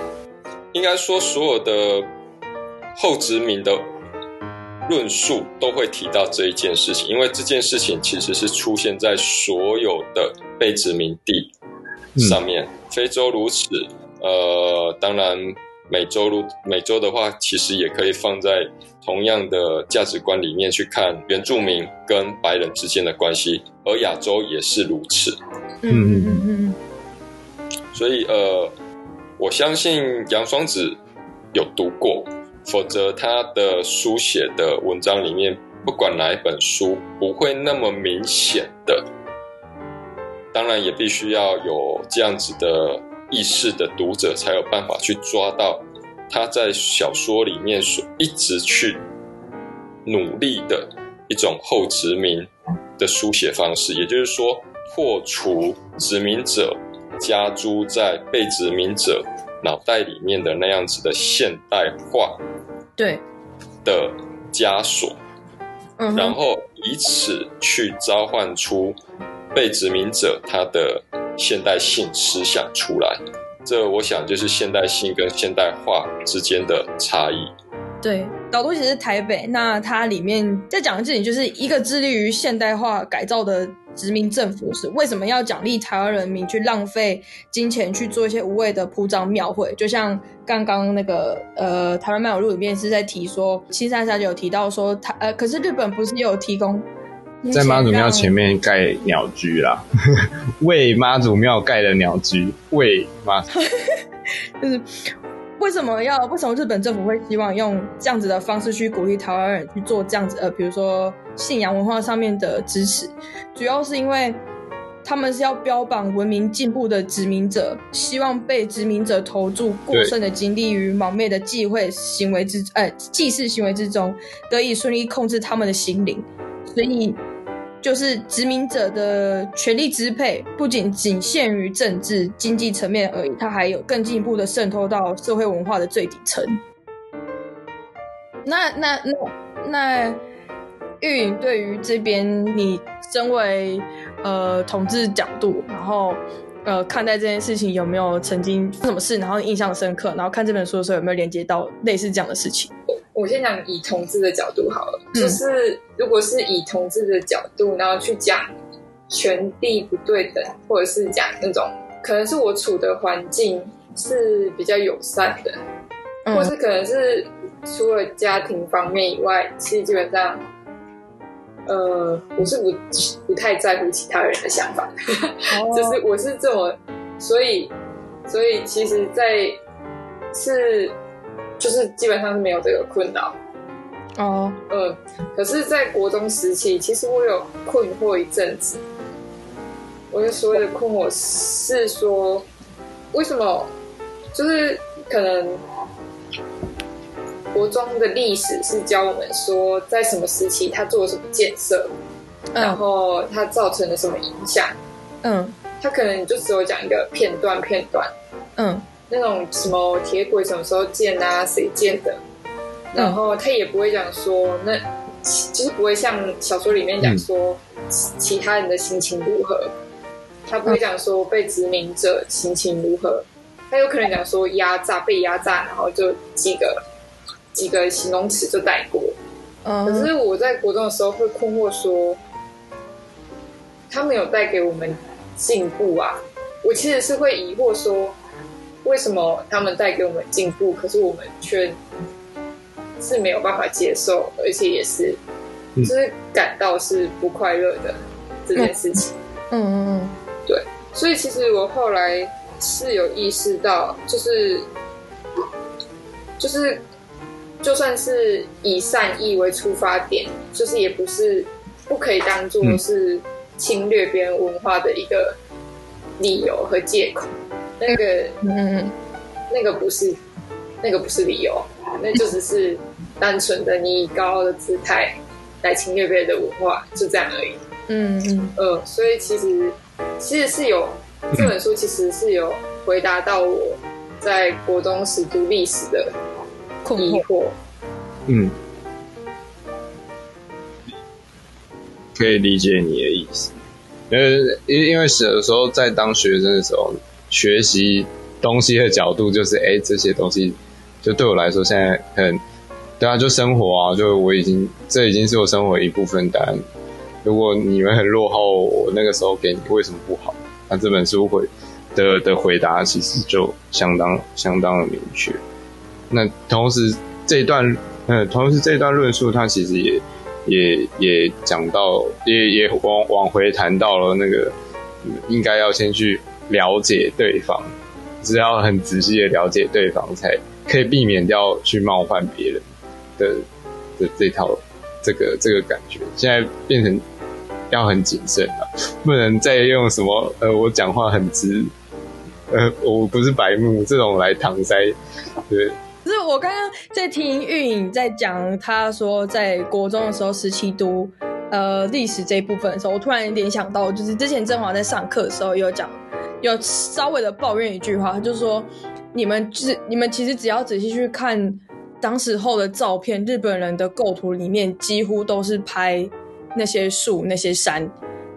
应该说，所有的后殖民的论述都会提到这一件事情，因为这件事情其实是出现在所有的被殖民地上面，嗯、非洲如此，呃，当然。美洲路，美洲的话，其实也可以放在同样的价值观里面去看原住民跟白人之间的关系，而亚洲也是如此。嗯嗯嗯嗯。所以呃，我相信杨双子有读过，否则他的书写的文章里面，不管哪一本书，不会那么明显的。当然，也必须要有这样子的。意识的读者才有办法去抓到他在小说里面所一直去努力的一种后殖民的书写方式，也就是说，破除殖民者加诸在被殖民者脑袋里面的那样子的现代化对的枷锁，然后以此去召唤出被殖民者他的。现代性思想出来，这我想就是现代性跟现代化之间的差异。对，导读其实台北，那它里面在讲的事情就是一个致力于现代化改造的殖民政府是为什么要奖励台湾人民去浪费金钱去做一些无谓的铺张庙会？就像刚刚那个呃《台湾漫游录》里面是在提说，青山小姐有提到说，他呃可是日本不是也有提供。在妈祖庙前面盖鸟居啦，为妈祖庙盖的鸟居，为妈祖，就是为什么要？为什么日本政府会希望用这样子的方式去鼓励台湾人去做这样子？呃，比如说信仰文化上面的支持，主要是因为他们是要标榜文明进步的殖民者，希望被殖民者投注过剩的精力与冒昧的忌讳行为之，呃，祭祀行为之中，得以顺利控制他们的心灵。所以，就是殖民者的权力支配不仅仅限于政治经济层面而已，它还有更进一步的渗透到社会文化的最底层。那那那那，玉颖对于这边，你身为呃统治角度，然后呃看待这件事情，有没有曾经什么事，然后印象深刻，然后看这本书的时候有没有连接到类似这样的事情？我先讲以同志的角度好了，嗯、就是如果是以同志的角度，然后去讲权力不对等，或者是讲那种可能是我处的环境是比较友善的，嗯、或是可能是除了家庭方面以外，其实基本上，呃，我是不不太在乎其他人的想法，哦、就是我是这么，所以所以其实，在是。就是基本上是没有这个困扰哦，嗯，可是，在国中时期，其实我有困惑一阵子。我就所谓的困惑是说，为什么？就是可能国中的历史是教我们说，在什么时期他做了什么建设，嗯、然后他造成了什么影响。嗯，他可能就只有讲一个片段片段。嗯。那种什么铁轨什么时候建啊？谁建的？然后他也不会讲说，那就是不会像小说里面讲说其他人的心情如何，他不会讲说被殖民者心情如何，他有可能讲说压榨、被压榨，然后就几个几个形容词就带过。嗯，可是我在国中的时候会困惑说，他们有带给我们进步啊？我其实是会疑惑说，为什么他们带给我们进步，可是我们却是没有办法接受，而且也是就是感到是不快乐的这件事情。嗯嗯嗯，对。所以其实我后来是有意识到，就是就是，就算是以善意为出发点，就是也不是不可以当做是侵略别人文化的一个理由和借口。那个，嗯，那个不是，那个不是理由，那就只是单纯的你以高傲的姿态来侵略别人的文化，就这样而已。嗯嗯呃，所以其实。其实是有这本书，其实是有回答到我在国中时读历史的疑惑。嗯，可以理解你的意思。因为因因为小的时候在当学生的时候，学习东西的角度就是，哎，这些东西就对我来说现在很，对啊，就生活啊，就我已经这已经是我生活的一部分，但。如果你们很落后，我那个时候给你为什么不好？那这本书会的的回答其实就相当相当的明确。那同时这一段，呃，同时这一段论述，它其实也也也讲到，也也往往回谈到了那个应该要先去了解对方，只要很仔细的了解对方，才可以避免掉去冒犯别人的的这套。这个这个感觉现在变成要很谨慎了，不能再用什么呃，我讲话很直，呃，我不是白目这种来搪塞，对。可是我刚刚在听玉颖在讲，他说在国中的时候十七读呃历史这一部分的时候，我突然联想到，就是之前正华在上课的时候有讲，有稍微的抱怨一句话，就是说你们只你们其实只要仔细去看。当时候的照片，日本人的构图里面几乎都是拍那些树、那些山，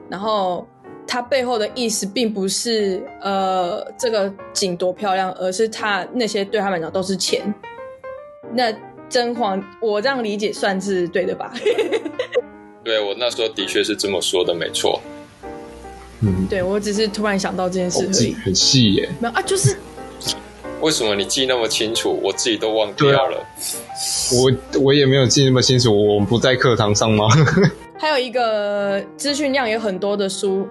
然后它背后的意思并不是呃这个景多漂亮，而是它那些对他们来讲都是钱。那真黄，我这样理解算是对的吧？对，我那时候的确是这么说的，没错。对我只是突然想到这件事情，很细耶。没有啊，就是为什么你记那么清楚，我自己都忘掉了。我我也没有记那么清楚，我们不在课堂上吗？还有一个资讯量也很多的书，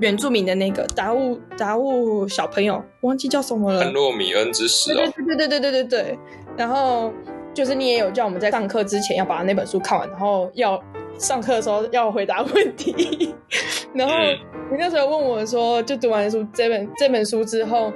原住民的那个杂物杂物小朋友忘记叫什么了。潘若米恩之死。对对对对对对对。然后就是你也有叫我们在上课之前要把那本书看完，然后要。上课的时候要回答问题。然后你那时候问我说，就读完书这本这本书之后。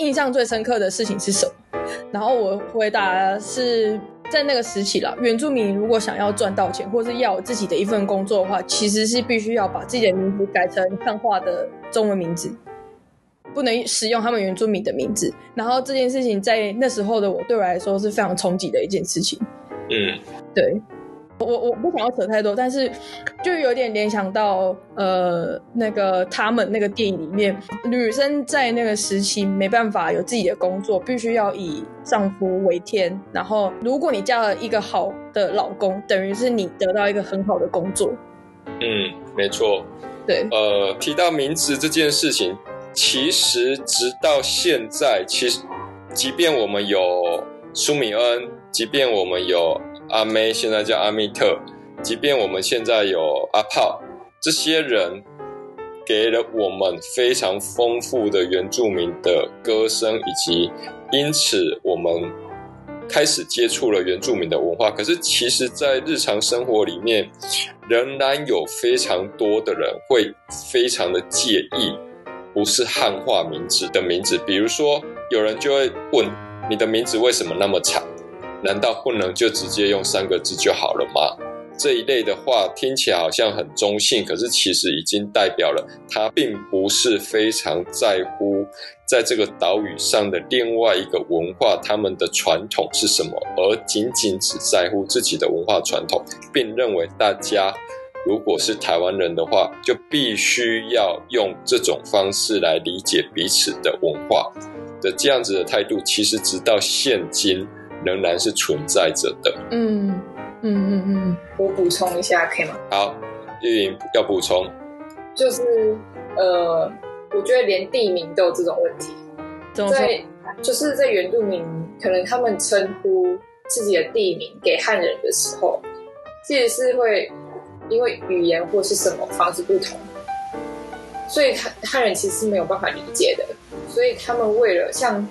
印象最深刻的事情是什么？然后我回答是在那个时期了。原住民如果想要赚到钱，或是要有自己的一份工作的话，其实是必须要把自己的名字改成汉化的中文名字，不能使用他们原住民的名字。然后这件事情在那时候的我对我来说是非常冲击的一件事情。嗯，对。我我不想要扯太多，但是就有点联想到呃那个他们那个电影里面，女生在那个时期没办法有自己的工作，必须要以丈夫为天。然后如果你嫁了一个好的老公，等于是你得到一个很好的工作。嗯，没错。对。呃，提到名字这件事情，其实直到现在，其实即便我们有舒米恩，即便我们有。阿妹现在叫阿密特，即便我们现在有阿炮，这些人给了我们非常丰富的原住民的歌声，以及因此我们开始接触了原住民的文化。可是，其实，在日常生活里面，仍然有非常多的人会非常的介意不是汉化名字的名字，比如说，有人就会问你的名字为什么那么长？难道不能就直接用三个字就好了吗？这一类的话听起来好像很中性，可是其实已经代表了他并不是非常在乎在这个岛屿上的另外一个文化，他们的传统是什么，而仅仅只在乎自己的文化传统，并认为大家如果是台湾人的话，就必须要用这种方式来理解彼此的文化。的这样子的态度，其实直到现今仍然是存在着的。嗯嗯嗯嗯，我补充一下可以吗？好，玉莹要补充，就是呃，我觉得连地名都有这种问题。在就是在原住民可能他们称呼自己的地名给汉人的时候，其实是会因为语言或是什么方式不同。所以汉汉人其实是没有办法理解的，所以他们为了像，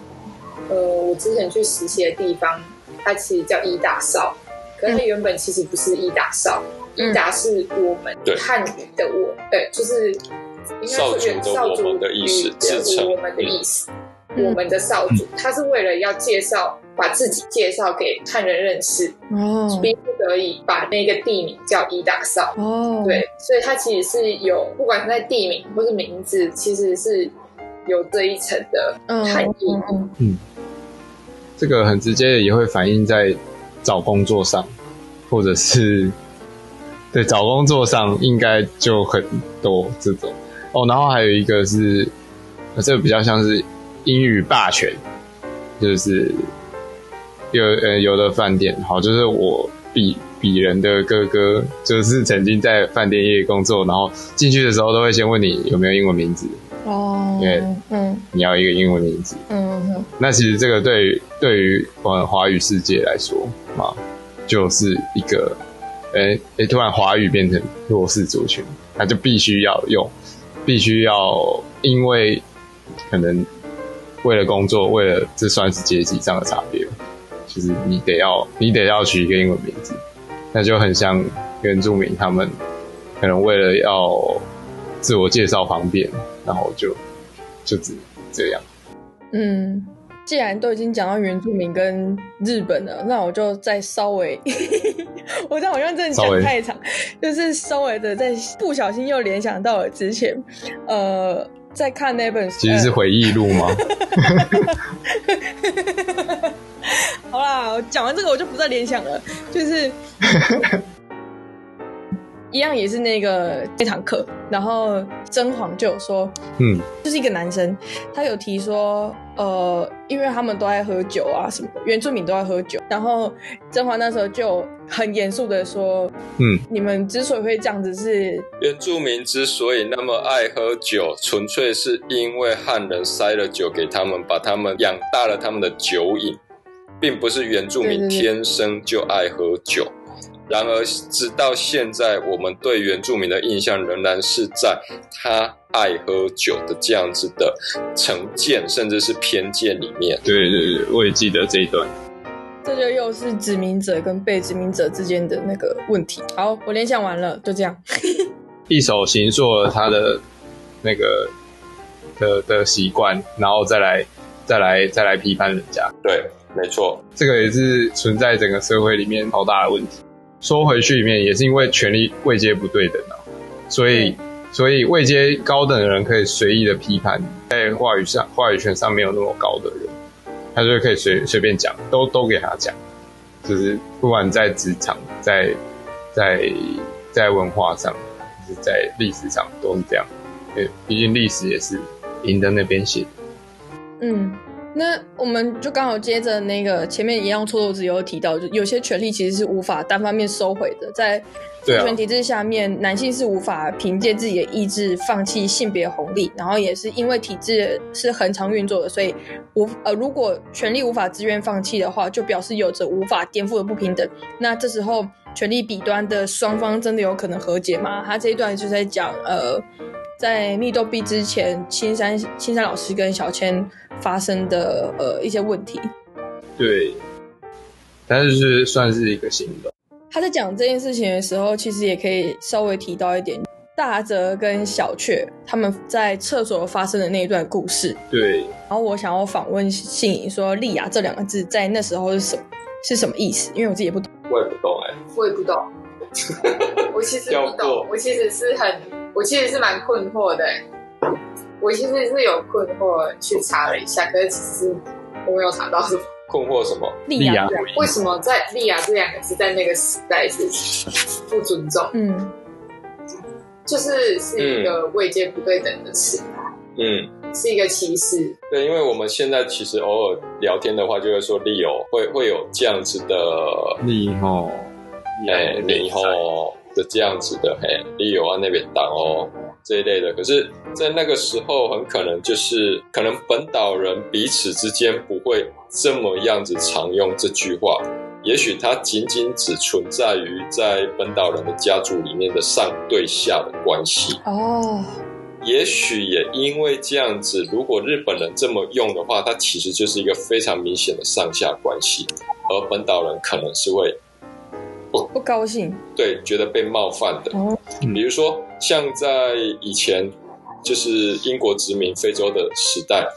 呃，我之前去实习的地方，它其实叫伊大少，可是它原本其实不是伊达少，伊达是我们汉语的我，对，就是应该说原少族的意思，支撑我们的意思，我们的少族，他是为了要介绍。把自己介绍给汉人认识，哦，逼不得已把那个地名叫伊达少，哦，对，所以它其实是有，不管是在地名或是名字，其实是有这一层的含义。嗯，嗯，这个很直接的也会反映在找工作上，或者是对找工作上应该就很多这种哦。然后还有一个是，这个比较像是英语霸权，就是。有呃，有的饭店好，就是我鄙鄙人的哥哥，就是曾经在饭店业工作，然后进去的时候都会先问你有没有英文名字哦，因为嗯，你要一个英文名字，嗯嗯，那其实这个对于对于我们华语世界来说啊，就是一个，哎、欸、哎、欸，突然华语变成弱势族群，那就必须要用，必须要因为可能为了工作，为了这算是阶级上的差别。就是你得要，你得要取一个英文名字，那就很像原住民他们可能为了要自我介绍方便，然后就就只这样。嗯，既然都已经讲到原住民跟日本了，那我就再稍微，我这样好像真的讲太长，就是稍微的在不小心又联想到了之前，呃，在看那本书，其实是回忆录吗？好啦，讲完这个我就不再联想了，就是一样也是那个那堂课，然后甄嬛就有说，嗯，就是一个男生，他有提说，呃，因为他们都爱喝酒啊什么的，原住民都爱喝酒，然后甄嬛那时候就很严肃的说，嗯，你们之所以会这样子是，原住民之所以那么爱喝酒，纯粹是因为汉人塞了酒给他们，把他们养大了他们的酒瘾。并不是原住民天生就爱喝酒，对对对，然而直到现在，我们对原住民的印象仍然是在他爱喝酒的这样子的成见，甚至是偏见里面。对对对，我也记得这一段。这就又是殖民者跟被殖民者之间的那个问题。好，我联想完了，就这样。一手形塑了他的那个的的习惯，然后再来再来再来批判人家。对。没错，这个也是存在整个社会里面好大的问题。说回去里面，也是因为权力位阶不对等啊，所以所以位阶高等的人可以随意的批判，在话语上话语权上没有那么高的人，他就可以随随便讲，都都给他讲，就是不管在职场，在在在文化上，就是在历史上都是这样。对，毕竟历史也是赢的那边写的。嗯。那我们就刚好接着那个前面一样，错漏子有提到，就有些权利其实是无法单方面收回的，在父权体制下面，啊、男性是无法凭借自己的意志放弃性别红利，然后也是因为体制是恒常运作的，所以无呃，如果权利无法自愿放弃的话，就表示有着无法颠覆的不平等。那这时候权力彼端的双方真的有可能和解吗？他这一段就在讲呃。在密豆币之前，青山青山老师跟小千发生的呃一些问题，对，但是是算是一个新的。他在讲这件事情的时候，其实也可以稍微提到一点，大泽跟小雀他们在厕所发生的那一段故事。对，然后我想要访问信颖说“莉亚”这两个字在那时候是什么是什么意思？因为我自己也不懂。我也不懂哎、欸，我也不懂。我其实不懂，我其实是很。我其实是蛮困惑的，我其实是有困惑去查了一下，可是其实我没有查到什么。困惑什么？利亚？为什么在“利亚”这两个字在那个时代是不尊重？嗯，就是是一个位阶不对等的词。嗯，是一个歧视。对，因为我们现在其实偶尔聊天的话，就会说利友会会有这样子的利吼，哎，利吼的这样子的，嘿，你有啊那边挡哦这一类的。可是，在那个时候，很可能就是可能本岛人彼此之间不会这么样子常用这句话。也许它仅仅只存在于在本岛人的家族里面的上对下的关系哦。也许也因为这样子，如果日本人这么用的话，它其实就是一个非常明显的上下关系，而本岛人可能是会不不高兴，对，觉得被冒犯的。哦，比如说像在以前就是英国殖民非洲的时代，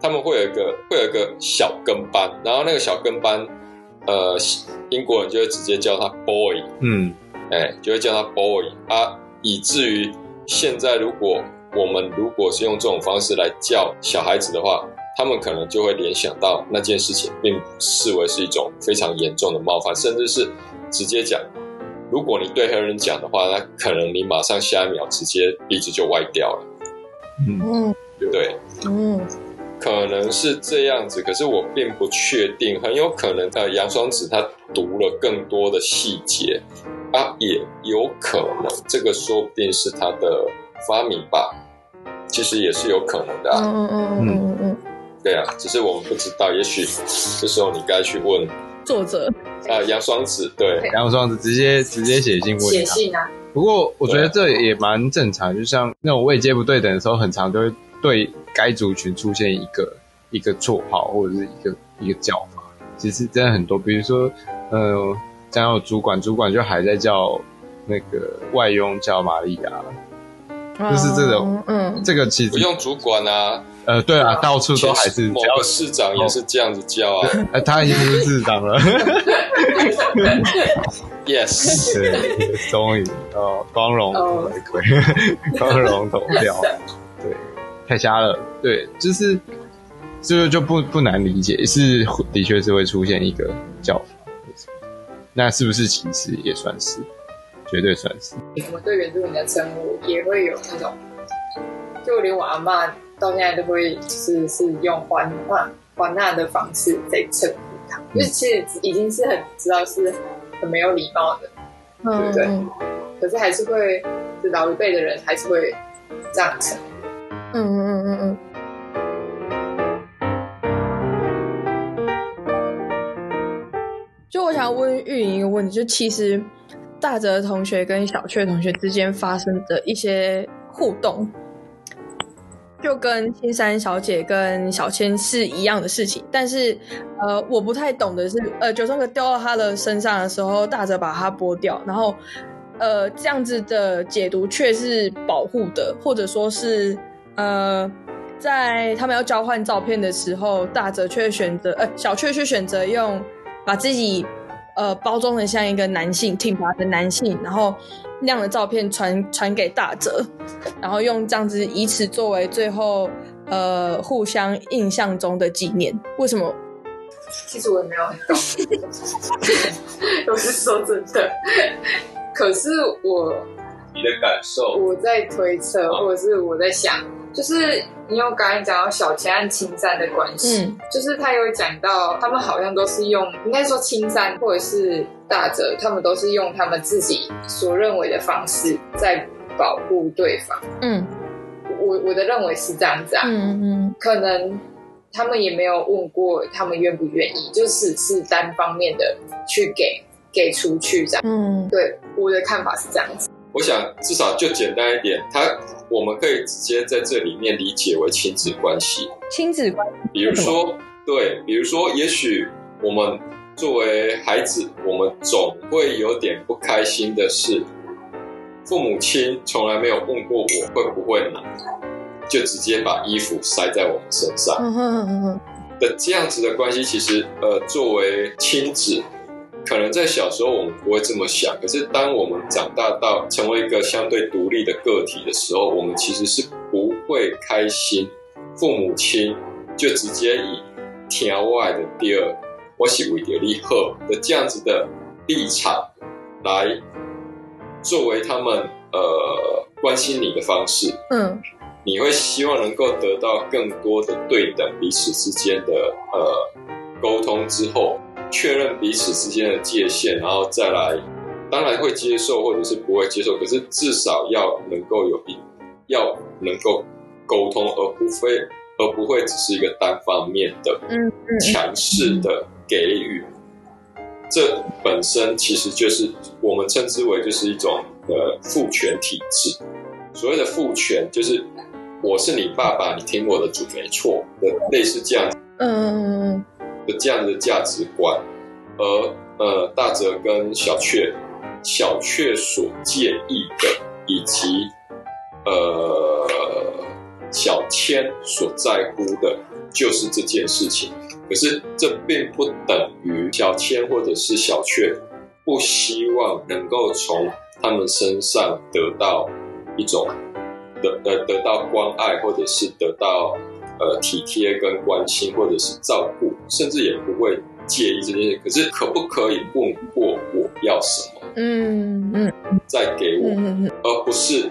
他们会有一个会有一个小跟班，然后那个小跟班。呃，英国人就会直接叫他 boy，嗯，哎、欸，就会叫他 boy 啊，以至于现在如果我们如果是用这种方式来叫小孩子的话，他们可能就会联想到那件事情，并视为是一种非常严重的冒犯，甚至是直接讲，如果你对黑人讲的话，那可能你马上下一秒直接鼻子就歪掉了，嗯，对不对？嗯。可能是这样子，可是我并不确定，很有可能呃，杨双子他读了更多的细节啊，也有可能这个说不定是他的发明吧，其实也是有可能的啊。嗯嗯嗯嗯嗯，对啊，只是我们不知道，也许这时候你该去问作者啊，杨双子，对，杨双子直接直接写信问他。写信啊。不过我觉得这也蛮正常，就像那种位阶不对等的时候，很常就会。对该族群出现一个一个绰号或者是一个一个叫法，其实真的很多。比如说，呃，讲有主管，主管就还在叫那个外佣叫玛利亚，嗯、就是这种，嗯，这个其实不用主管啊，呃，对啊，到处都还是某个市长也是这样子叫啊，呃，他已经不是市长了，yes，对，终于哦，光荣回归，光荣投票，对。太瞎了，对，就是，这个就不不难理解，是的确是会出现一个叫法，那是不是其实也算是，绝对算是。我们对原住民的称呼也会有那种，就连我阿嬷到现在都会，就是是用还还还那的方式在称呼他，嗯、就是其实已经是很知道是很没有礼貌的，嗯、对不对？可是还是会，就老一辈的人还是会这样称呼。嗯嗯嗯嗯嗯。就我想问玉莹一个问题，就其实大泽同学跟小雀同学之间发生的一些互动，就跟青山小姐跟小千是一样的事情，但是呃，我不太懂的是，呃，九重阁掉到他的身上的时候，大泽把它剥掉，然后呃，这样子的解读却是保护的，或者说是。呃，在他们要交换照片的时候，大泽却选择，呃，小雀却选择用把自己呃包装的像一个男性挺拔的男性，然后那样的照片传传给大哲，然后用这样子以此作为最后呃互相印象中的纪念。为什么？其实我也没有很懂，我是说真的。可是我你的感受，我在推测，或者是我在想。就是你有刚才讲到小千和青山的关系，嗯，就是他有讲到他们好像都是用，应该说青山或者是大泽，他们都是用他们自己所认为的方式在保护对方。嗯，我我的认为是这样子啊，嗯嗯，可能他们也没有问过他们愿不愿意，就是是单方面的去给给出去这样。嗯，对，我的看法是这样子。我想至少就简单一点，他我们可以直接在这里面理解为亲子关系。亲子关系，比如说，对，比如说，也许我们作为孩子，我们总会有点不开心的事，父母亲从来没有问过我会不会冷，就直接把衣服塞在我们身上。的这样子的关系，其实呃，作为亲子。可能在小时候我们不会这么想，可是当我们长大到成为一个相对独立的个体的时候，我们其实是不会开心。父母亲就直接以天外的第二，我是为了你好的这样子的立场来作为他们呃关心你的方式。嗯，你会希望能够得到更多的对等彼此之间的呃沟通之后，确认彼此之间的界限，然后再来，当然会接受或者是不会接受，可是至少要能够有一要能够沟通，而不非而不会只是一个单方面的强势的给予。这本身其实就是我们称之为就是一种呃父权体制。所谓的父权，就是我是你爸爸，你听我的，主没错的，类似这样，嗯，的这样的价值观。而呃，大泽跟小雀，小雀所介意的，以及呃，小千所在乎的，就是这件事情。可是这并不等于小千或者是小雀不希望能够从他们身上得到。一种得呃得到关爱，或者是得到呃体贴跟关心，或者是照顾，甚至也不会介意这件事。可是可不可以问过我要什么？嗯嗯，再给我，而不是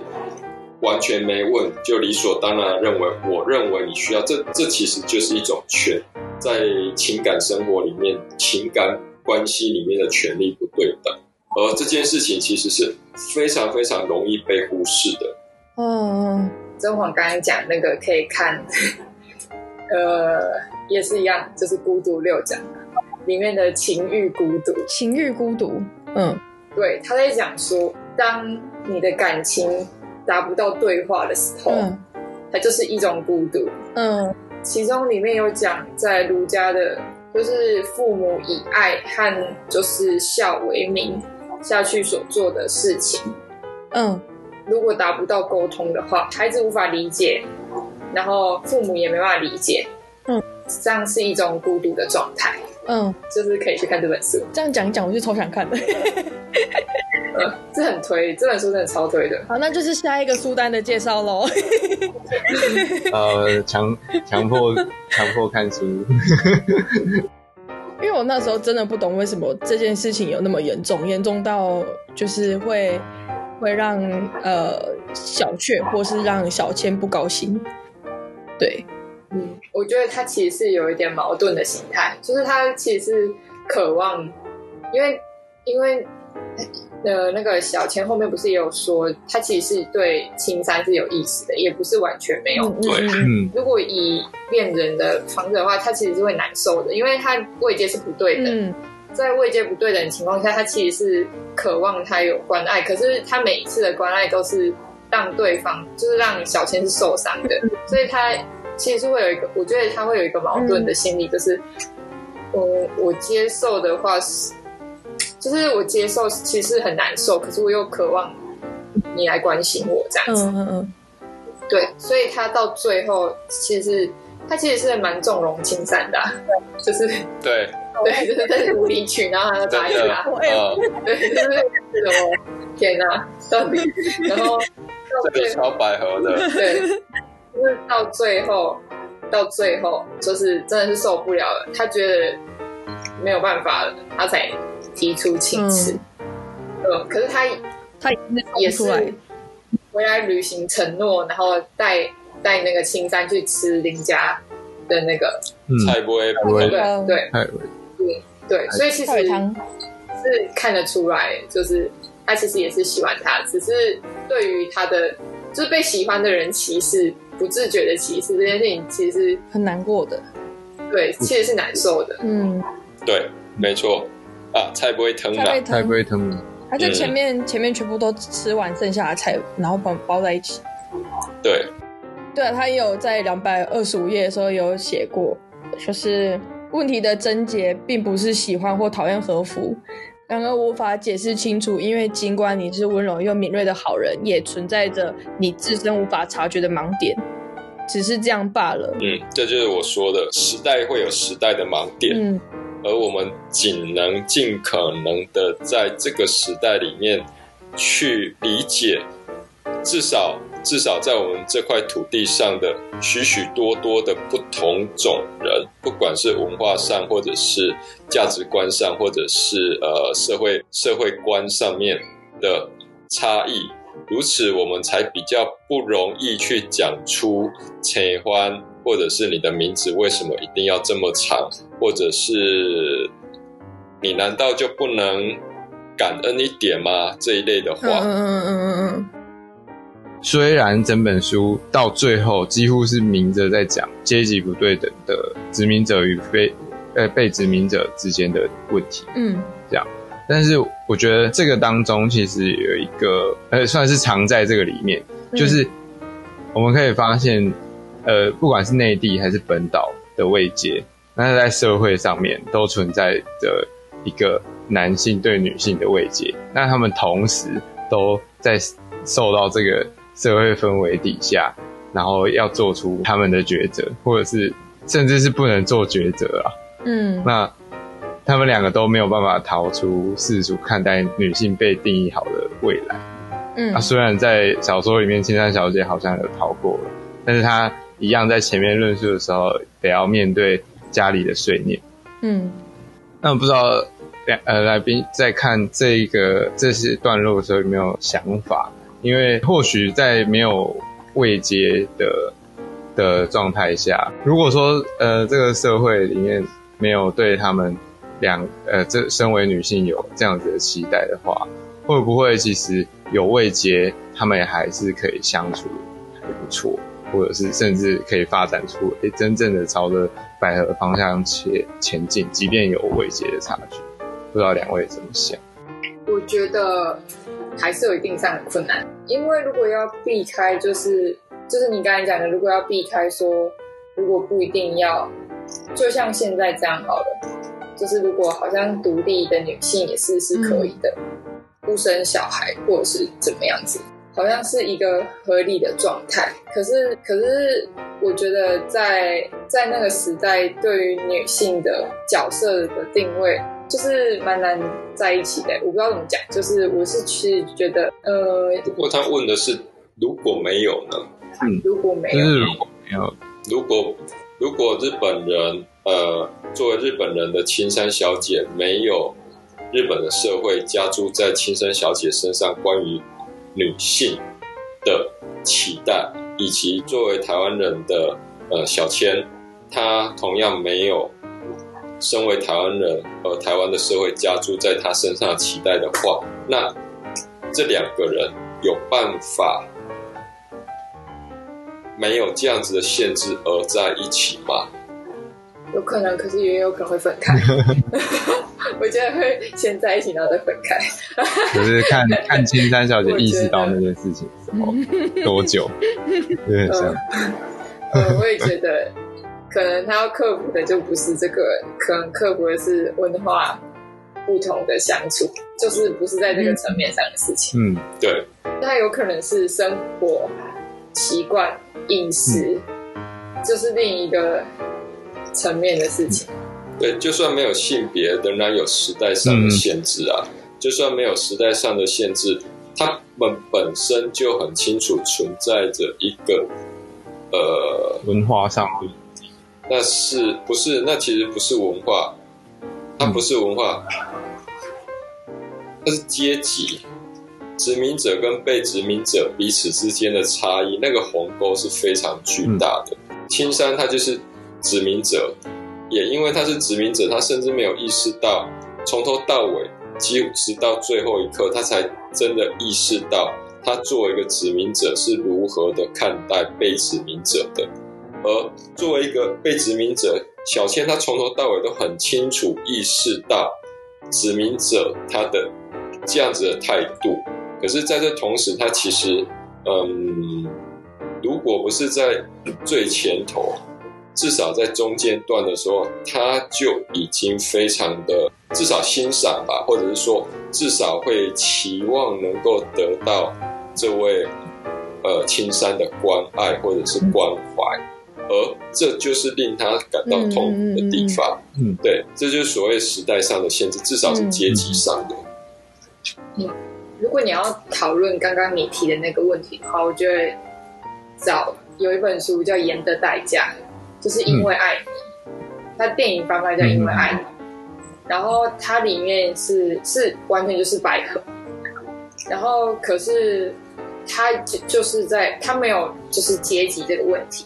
完全没问就理所当然认为，我认为你需要。这这其实就是一种权，在情感生活里面，情感关系里面的权利不对等。而这件事情其实是非常非常容易被忽视的。嗯，甄嬛刚才讲那个可以看，呃，也是一样，就是《孤独六讲》里面的情欲孤独。情欲孤独，嗯，对，他在讲说，当你的感情达不到对话的时候，嗯，它就是一种孤独。嗯，其中里面有讲，在儒家的，就是父母以爱和就是孝为名。下去所做的事情，嗯，如果达不到沟通的话，孩子无法理解，然后父母也没办法理解，嗯，这样是一种孤独的状态，嗯，就是可以去看这本书。这样讲一讲，我就超想看的，嗯，这很推，这本书真的超推的。好，那就是下一个书单的介绍喽。呃，强强迫 强迫看书。因为我那时候真的不懂为什么这件事情有那么严重，严重到就是会会让呃小雀或是让小千不高兴。对，嗯，我觉得他其实是有一点矛盾的心态，就是他其实是渴望，因为因为。呃，那个小千后面不是也有说，他其实是对青山是有意思的，也不是完全没有。对，嗯，如果以恋人的方式的话，他其实是会难受的，因为他位阶是不对的。嗯，在位阶不对等的情况下，他其实是渴望他有关爱，可是他每一次的关爱都是让对方，就是让小千是受伤的，所以他其实是会有一个，我觉得他会有一个矛盾的心理，就是，嗯，我接受的话是。就是我接受，其实很难受，可是我又渴望你来关心我这样子。嗯嗯嗯。对，所以他到最后，其实他其实是蛮纵容青山的，就是对对，就是在无理取闹，然后打一打，对，就是什么天哪，到底，然后到最后百合的，对，就是到最后，到最后，就是真的是受不了了，他觉得没有办法了，他才。提出请辞，嗯，嗯，可是他他也是回来履行承诺，然后带带那个青山去吃林家的那个。菜不会不会。对。对对对，所以其实是看得出来，就是他其实也是喜欢他，只是对于他的就是被喜欢的人歧视，不自觉的歧视这件事情，其实很难过的，对，其实是难受的，嗯，对，没错。啊，菜不会疼的，菜不会疼的。他就前面、嗯、前面全部都吃完剩下的菜，然后包包在一起。对，对啊，他也有在两百二十五页的时候有写过，就是问题的症结并不是喜欢或讨厌和服，然而无法解释清楚，因为尽管你是温柔又敏锐的好人，也存在着你自身无法察觉的盲点，只是这样罢了。嗯，这就是我说的，时代会有时代的盲点。嗯。而我们仅能尽可能的在这个时代里面去理解，至少至少在我们这块土地上的许许多多的不同种人，不管是文化上，或者是价值观上，或者是呃社会社会观上面的差异，如此我们才比较不容易去讲出切欢，或者是你的名字为什么一定要这么长，或者是你难道就不能感恩一点吗？这一类的话。嗯嗯嗯嗯嗯。虽然整本书到最后几乎是明着在讲阶级不对等的殖民者与非呃被殖民者之间的问题，嗯，这样，但是我觉得这个当中其实有一个呃算是藏在这个里面，就是我们可以发现，呃，不管是内地还是本岛的位阶，那在社会上面都存在着一个男性对女性的位阶，那他们同时都在受到这个。社会氛围底下，然后要做出他们的抉择，或者是甚至是不能做抉择啊。嗯，那他们两个都没有办法逃出世俗看待女性被定义好的未来。嗯，啊，虽然在小说里面青山小姐好像有逃过了，但是她一样在前面论述的时候得要面对家里的碎念。嗯，那我不知道两呃来宾在看这个这些段落的时候有没有想法？因为或许在没有位阶的的状态下，如果说呃这个社会里面没有对他们两呃这身为女性有这样子的期待的话，会不会其实有位阶，他们也还是可以相处还不错，或者是甚至可以发展出诶真正的朝着百合方向前前进，即便有位阶的差距，不知道两位怎么想？我觉得。还是有一定上的困难，因为如果要避开，就是就是你刚才讲的，如果要避开说，如果不一定要，就像现在这样好了，就是如果好像独立的女性也是是可以的，不生小孩或者是怎么样子，好像是一个合理的状态。可是可是，我觉得在在那个时代，对于女性的角色的定位。就是蛮难在一起的，我不知道怎么讲。就是我是去觉得，呃，不过他问的是如果没有呢？嗯，如果没有，就是如果没有，如果如果日本人，呃，作为日本人的青山小姐没有日本的社会加诸在青山小姐身上关于女性的期待，以及作为台湾人的呃小千，她同样没有。身为台湾人，和台湾的社会加注在他身上的期待的话，那这两个人有办法没有这样子的限制而在一起吗？有可能，可是也有可能会分开。我觉得会先在一起，然后再分开。可是看看青山小姐意识到那件事情的时候多久？有点像。嗯，我也觉得。可能他要克服的就不是这个，可能克服的是文化不同的相处，就是不是在这个层面上的事情。嗯，对。那有可能是生活习惯、饮食，嗯、就是另一个层面的事情。对，就算没有性别，仍然有时代上的限制啊。嗯、就算没有时代上的限制，他们本身就很清楚存在着一个呃文化上的。那是不是？那其实不是文化，它不是文化，它是阶级。殖民者跟被殖民者彼此之间的差异，那个鸿沟是非常巨大的。青山他就是殖民者，也因为他是殖民者，他甚至没有意识到，从头到尾，几乎直到最后一刻，他才真的意识到，他作为一个殖民者是如何的看待被殖民者的。而作为一个被殖民者，小千他从头到尾都很清楚意识到殖民者他的这样子的态度。可是，在这同时，他其实，嗯，如果不是在最前头，至少在中间段的时候，他就已经非常的至少欣赏吧，或者是说，至少会期望能够得到这位呃青山的关爱或者是关怀。而这就是令他感到痛苦的地方。嗯，对，这就是所谓时代上的限制，至少是阶级上的。嗯，如果你要讨论刚刚你提的那个问题的话，我觉得找有一本书叫《盐的代价》，就是因为爱你。嗯、它电影翻拍叫《因为爱你》，嗯、然后它里面是是完全就是百合，然后可是他就就是在他没有就是阶级这个问题，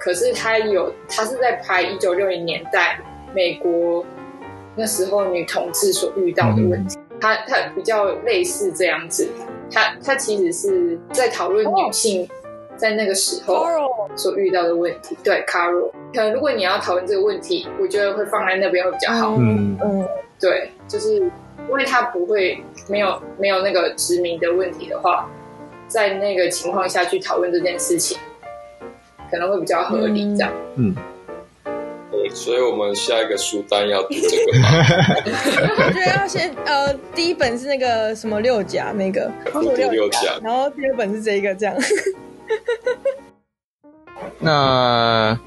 可是他有他是在拍一九六零年代美国那时候女同志所遇到的问题，他他比较类似这样子，他他其实是在讨论女性在那个时候所遇到的问题。对，Carol，可能如果你要讨论这个问题，我觉得会放在那边会比较好。嗯嗯，对，就是因为他不会没有没有那个殖民的问题的话。在那个情况下去讨论这件事情，可能会比较合理，这样。嗯，对，所以我们下一个书单要读这个吗？我觉得要先呃，第一本是那个什么六甲那个，第六甲，然后第二本是这一个这样。那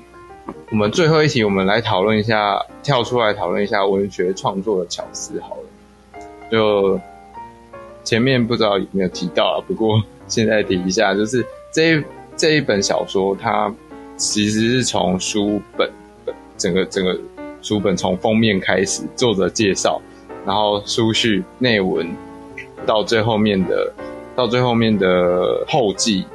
我们最后一题，我们来讨论一下，跳出来讨论一下文学创作的巧思好了。就前面不知道有没有提到啊，不过。现在提一下，就是这一这一本小说，它其实是从书本整个整个书本从封面开始，作者介绍，然后书序内文，到最后面的到最后面的后记，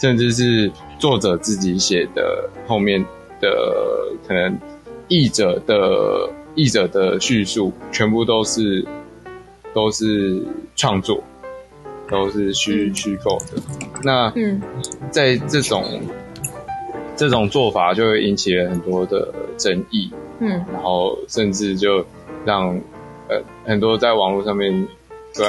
甚至是作者自己写的后面的可能译者的译者的叙述，全部都是都是创作。都是虚虚构的，那嗯，在这种这种做法就会引起了很多的争议，嗯，然后甚至就让呃很多在网络上面对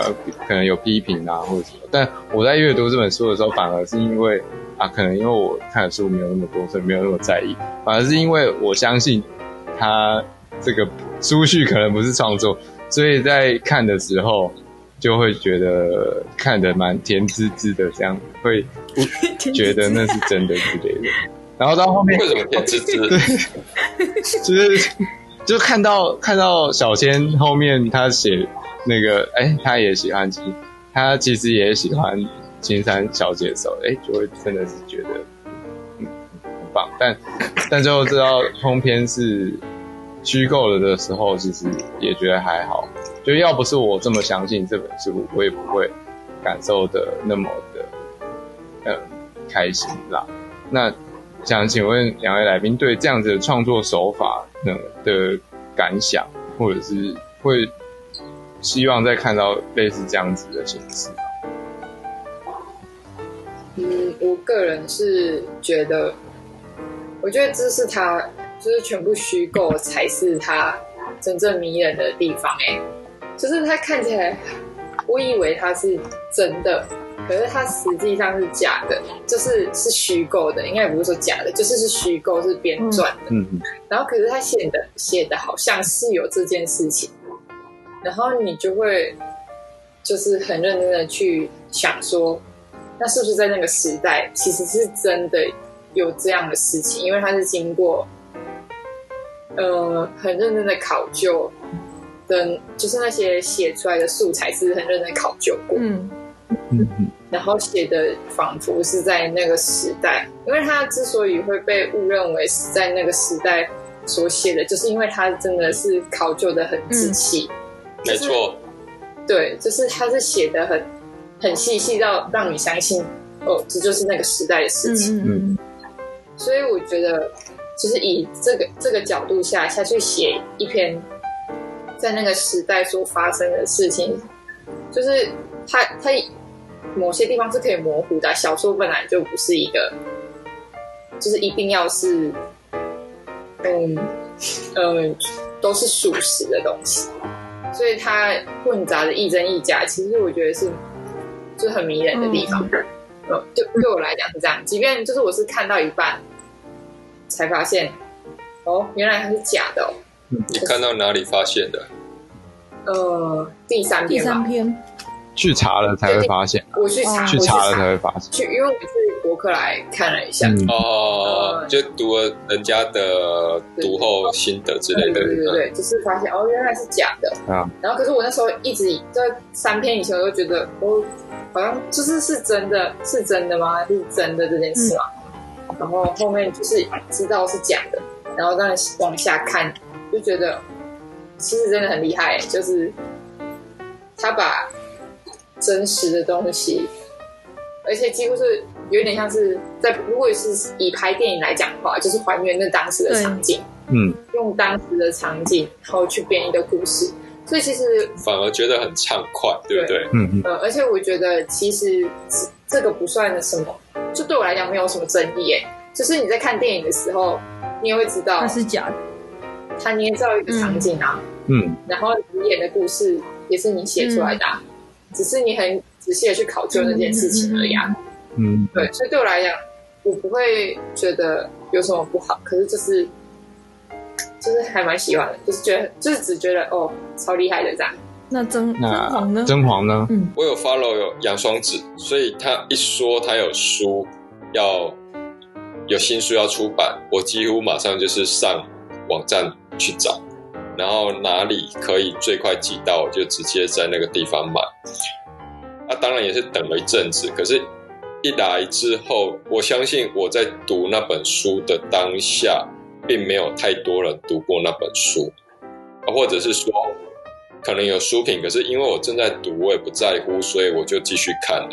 可能有批评啊或者什么，但我在阅读这本书的时候，反而是因为啊，可能因为我看的书没有那么多，所以没有那么在意，反而是因为我相信他这个书序可能不是创作，所以在看的时候。就会觉得看得蛮甜滋滋的，这样会不 觉得那是真的之类的。然后到后面为什么甜滋滋？对，就是就看到看到小千后面他写那个，哎，他也喜欢金，他其实也喜欢金山小姐的时候，哎，就会真的是觉得嗯很棒。但但最后知道通篇是虚构了的时候，其实也觉得还好。就要不是我这么相信这本书，我也不会感受的那么的嗯开心啦。那想请问两位来宾对这样子的创作手法呢的感想，或者是会希望再看到类似这样子的形式吗？嗯，我个人是觉得，我觉得这是他就是全部虚构才是他真正迷人的地方哎、欸。就是他看起来，我以为他是真的，可是他实际上是假的，就是是虚构的，应该也不是说假的，就是是虚构，是编撰的。嗯嗯。然后，可是他写的写的好像是有这件事情，然后你就会就是很认真的去想说，那是不是在那个时代其实是真的有这样的事情？因为它是经过呃很认真的考究。跟就是那些写出来的素材是很认真考究过，嗯。嗯，然后写的仿佛是在那个时代，因为他之所以会被误认为是在那个时代所写的，就是因为他真的是考究的很仔细，嗯。就是、没错，对，就是他是写的很很细细到让你相信哦，这就是那个时代的事情，嗯，嗯，所以我觉得就是以这个这个角度下下去写一篇。在那个时代所发生的事情，就是它它某些地方是可以模糊的。小说本来就不是一个，就是一定要是，嗯嗯，都是属实的东西，所以它混杂的亦真亦假。其实我觉得是，就是很迷人的地方。嗯，嗯，就对我来讲是这样。即便就是我是看到一半才发现，哦，原来它是假的哦。你看到哪里发现的？呃，第三篇。第三篇。去查了才会发现。我去查，去查了才会发现。去，因为我去博客来看了一下。嗯、哦，就读了人家的读后心得之类的。对对对，对，对，就是发现哦，原来是假的。啊。然后，可是我那时候一直在三篇以前，我都觉得哦，好像就是是真的，是真的吗？是真的这件事吗？嗯、然后后面就是知道是假的，然后再往下看。就觉得其实真的很厉害，就是他把真实的东西，而且几乎是有点像是在，如果是以拍电影来讲的话，就是还原那当时的场景，嗯，用当时的场景，然后去编一个故事，所以其实反而觉得很畅快，对不对？嗯嗯。呃，而且我觉得其实这个不算什么，就对我来讲没有什么争议，哎，就是你在看电影的时候，你也会知道它是假的，它捏造一个场景啊，嗯，然后你演的故事也是你写出来的，啊，嗯，只是你很。仔细的去考究那件事情而已啊，嗯，对，所以对我来讲，我不会觉得有什么不好，可是就是就是还蛮喜欢的，就是觉得就是只觉得哦，超厉害的这样。那甄甄嬛呢？甄嬛呢？嗯，我有 follow 有杨双子，所以他一说他有书要有新书要出版，我几乎马上就是上网站去找，然后哪里可以最快寄到，我就直接在那个地方买。那、啊、当然也是等了一阵子，可是，一来之后，我相信我在读那本书的当下，并没有太多人读过那本书，啊，或者是说，可能有书评，可是因为我正在读，我也不在乎，所以我就继续看了。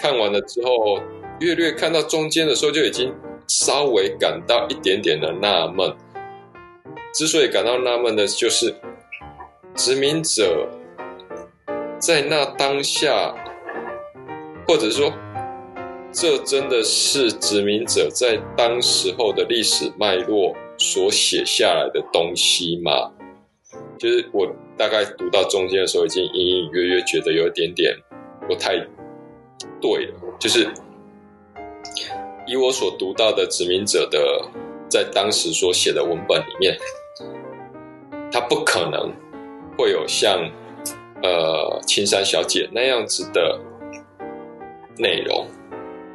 看完了之后，略略看到中间的时候，就已经稍微感到一点点的纳闷。之所以感到纳闷的，就是殖民者在那当下。或者说，这真的是殖民者在当时候的历史脉络所写下来的东西吗？就是我大概读到中间的时候，已经隐隐约约觉得有一点点不太对了。就是以我所读到的殖民者的在当时所写的文本里面，他不可能会有像呃青山小姐那样子的。内容，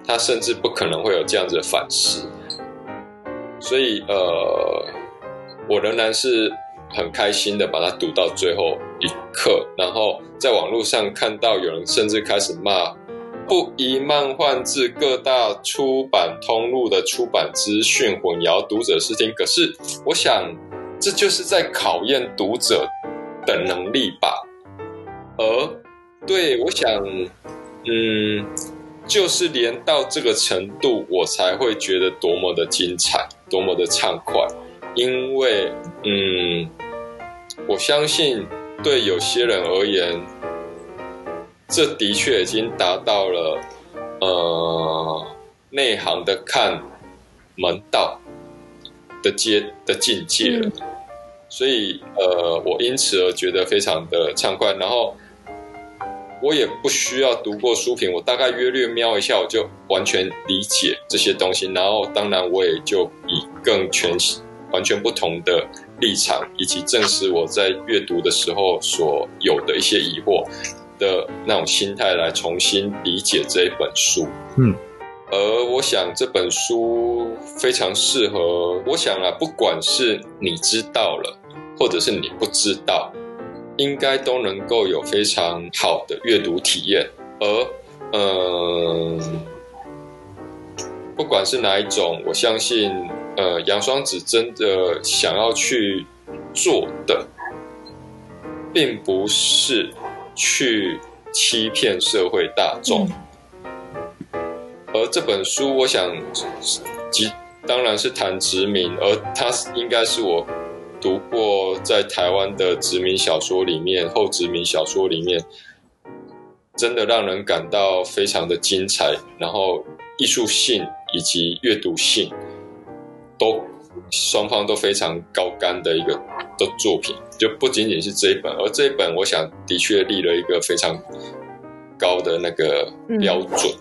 他甚至不可能会有这样子的反思，所以呃，我仍然是很开心的把它读到最后一刻，然后在网络上看到有人甚至开始骂不宜漫画至各大出版通路的出版资讯混淆读者视听，可是我想这就是在考验读者的能力吧，而对我想。嗯，就是连到这个程度，我才会觉得多么的精彩，多么的畅快。因为，嗯，我相信对有些人而言，这的确已经达到了呃内行的看门道的阶的境界了。嗯。所以，呃，我因此而觉得非常的畅快，然后。我也不需要读过书评，我大概约略瞄一下，我就完全理解这些东西。然后，当然我也就以更全完全不同的立场，以及证实我在阅读的时候所有的一些疑惑的那种心态来重新理解这一本书。嗯，而我想这本书非常适合。我想啊，不管是你知道了，或者是你不知道。应该都能够有非常好的阅读体验，而嗯，不管是哪一种，我相信，呃，杨双子真的想要去做的，并不是去欺骗社会大众，而这本书，我想，即当然是谈殖民，而它应该是我。读过在台湾的殖民小说里面，后殖民小说里面，真的让人感到非常的精彩，然后艺术性以及阅读性都双方都非常高干的一个的作品，就不仅仅是这一本，而这一本我想的确立了一个非常高的那个标准，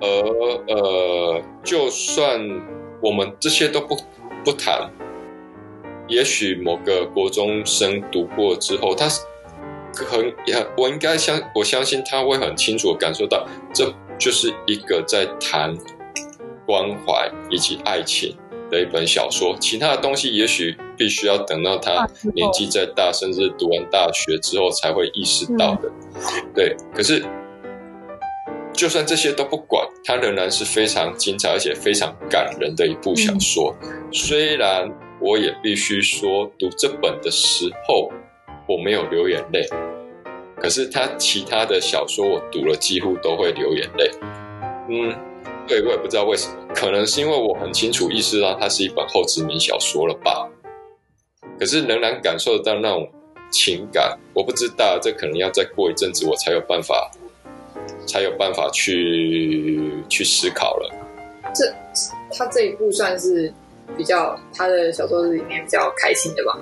而呃，就算我们这些都不不谈。也许某个国中生读过之后，他很也，我应该相我相信他会很清楚地感受到，这就是一个在谈关怀以及爱情的一本小说。其他的东西也许必须要等到他年纪再大，甚至读完大学之后才会意识到的。对，可是就算这些都不管，它仍然是非常精彩而且非常感人的一部小说。虽然。我也必须说，读这本的时候我没有流眼泪，可是他其他的小说我读了几乎都会流眼泪。嗯，对，我也不知道为什么，可能是因为我很清楚意识到它是一本后殖民小说了吧。可是仍然感受得到那种情感，我不知道，这可能要再过一阵子，我才有办法，才有办法去去思考了。这他这一部算是比较他的小说里面比较开心的吧？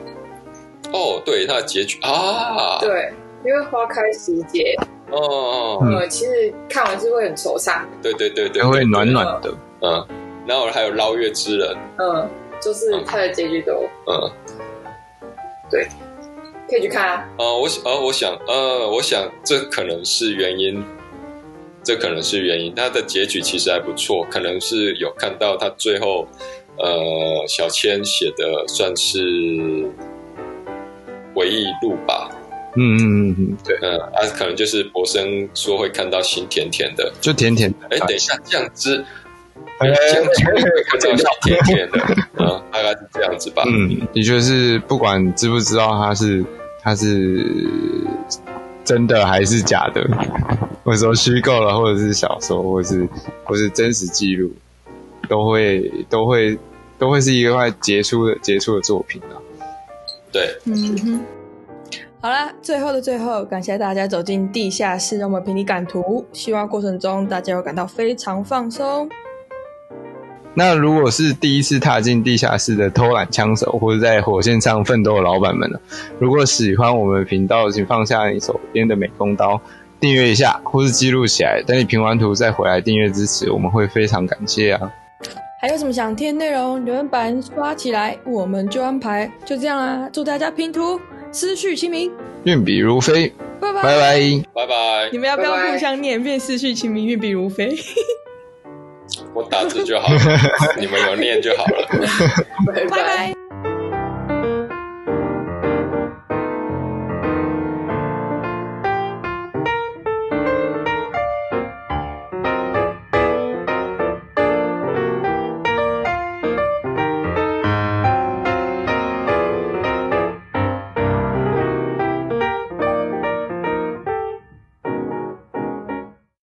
哦，对，他的结局啊，对，因为花开时节，哦哦，呃，其实看完是会很惆怅，对对对对，会暖暖的，嗯，然后还有捞月之人，嗯，就是他的结局都，嗯，对，可以去看啊，呃，我想，呃，我想，呃，我想这可能是原因，这可能是原因，他的结局其实还不错，可能是有看到他最后，呃，小千写的算是。回忆录吧，嗯嗯嗯嗯，对，嗯，啊，可能就是博生说会看到心甜甜的，就甜甜的。哎，等一下，酱汁，酱汁会看到心甜甜的，嗯，大概是这样子吧。嗯，的确是，不管知不知道他是他是真的还是假的，或者说虚构了，或者是小说，或者是或是真实记录，都会都会都会是一个快杰出的杰出的作品啊。对，嗯哼，好啦，最后的最后，感谢大家走进地下室，让我们陪你赶图。希望过程中大家有感到非常放松。那如果是第一次踏进地下室的偷懒枪手，或者在火线上奋斗的老板们呢？如果喜欢我们频道，请放下你手边的美工刀，订阅一下，或是记录起来，等你评完图再回来订阅支持，我们会非常感谢啊。还有什么想听内容？留言板刷起来，我们就安排。就这样啦，祝大家拼图思绪清明，运笔如飞，拜拜拜拜拜拜。你们要不要互相念，遍思绪清明，运笔如飞？我打字就好了，你们有念就好了。拜拜。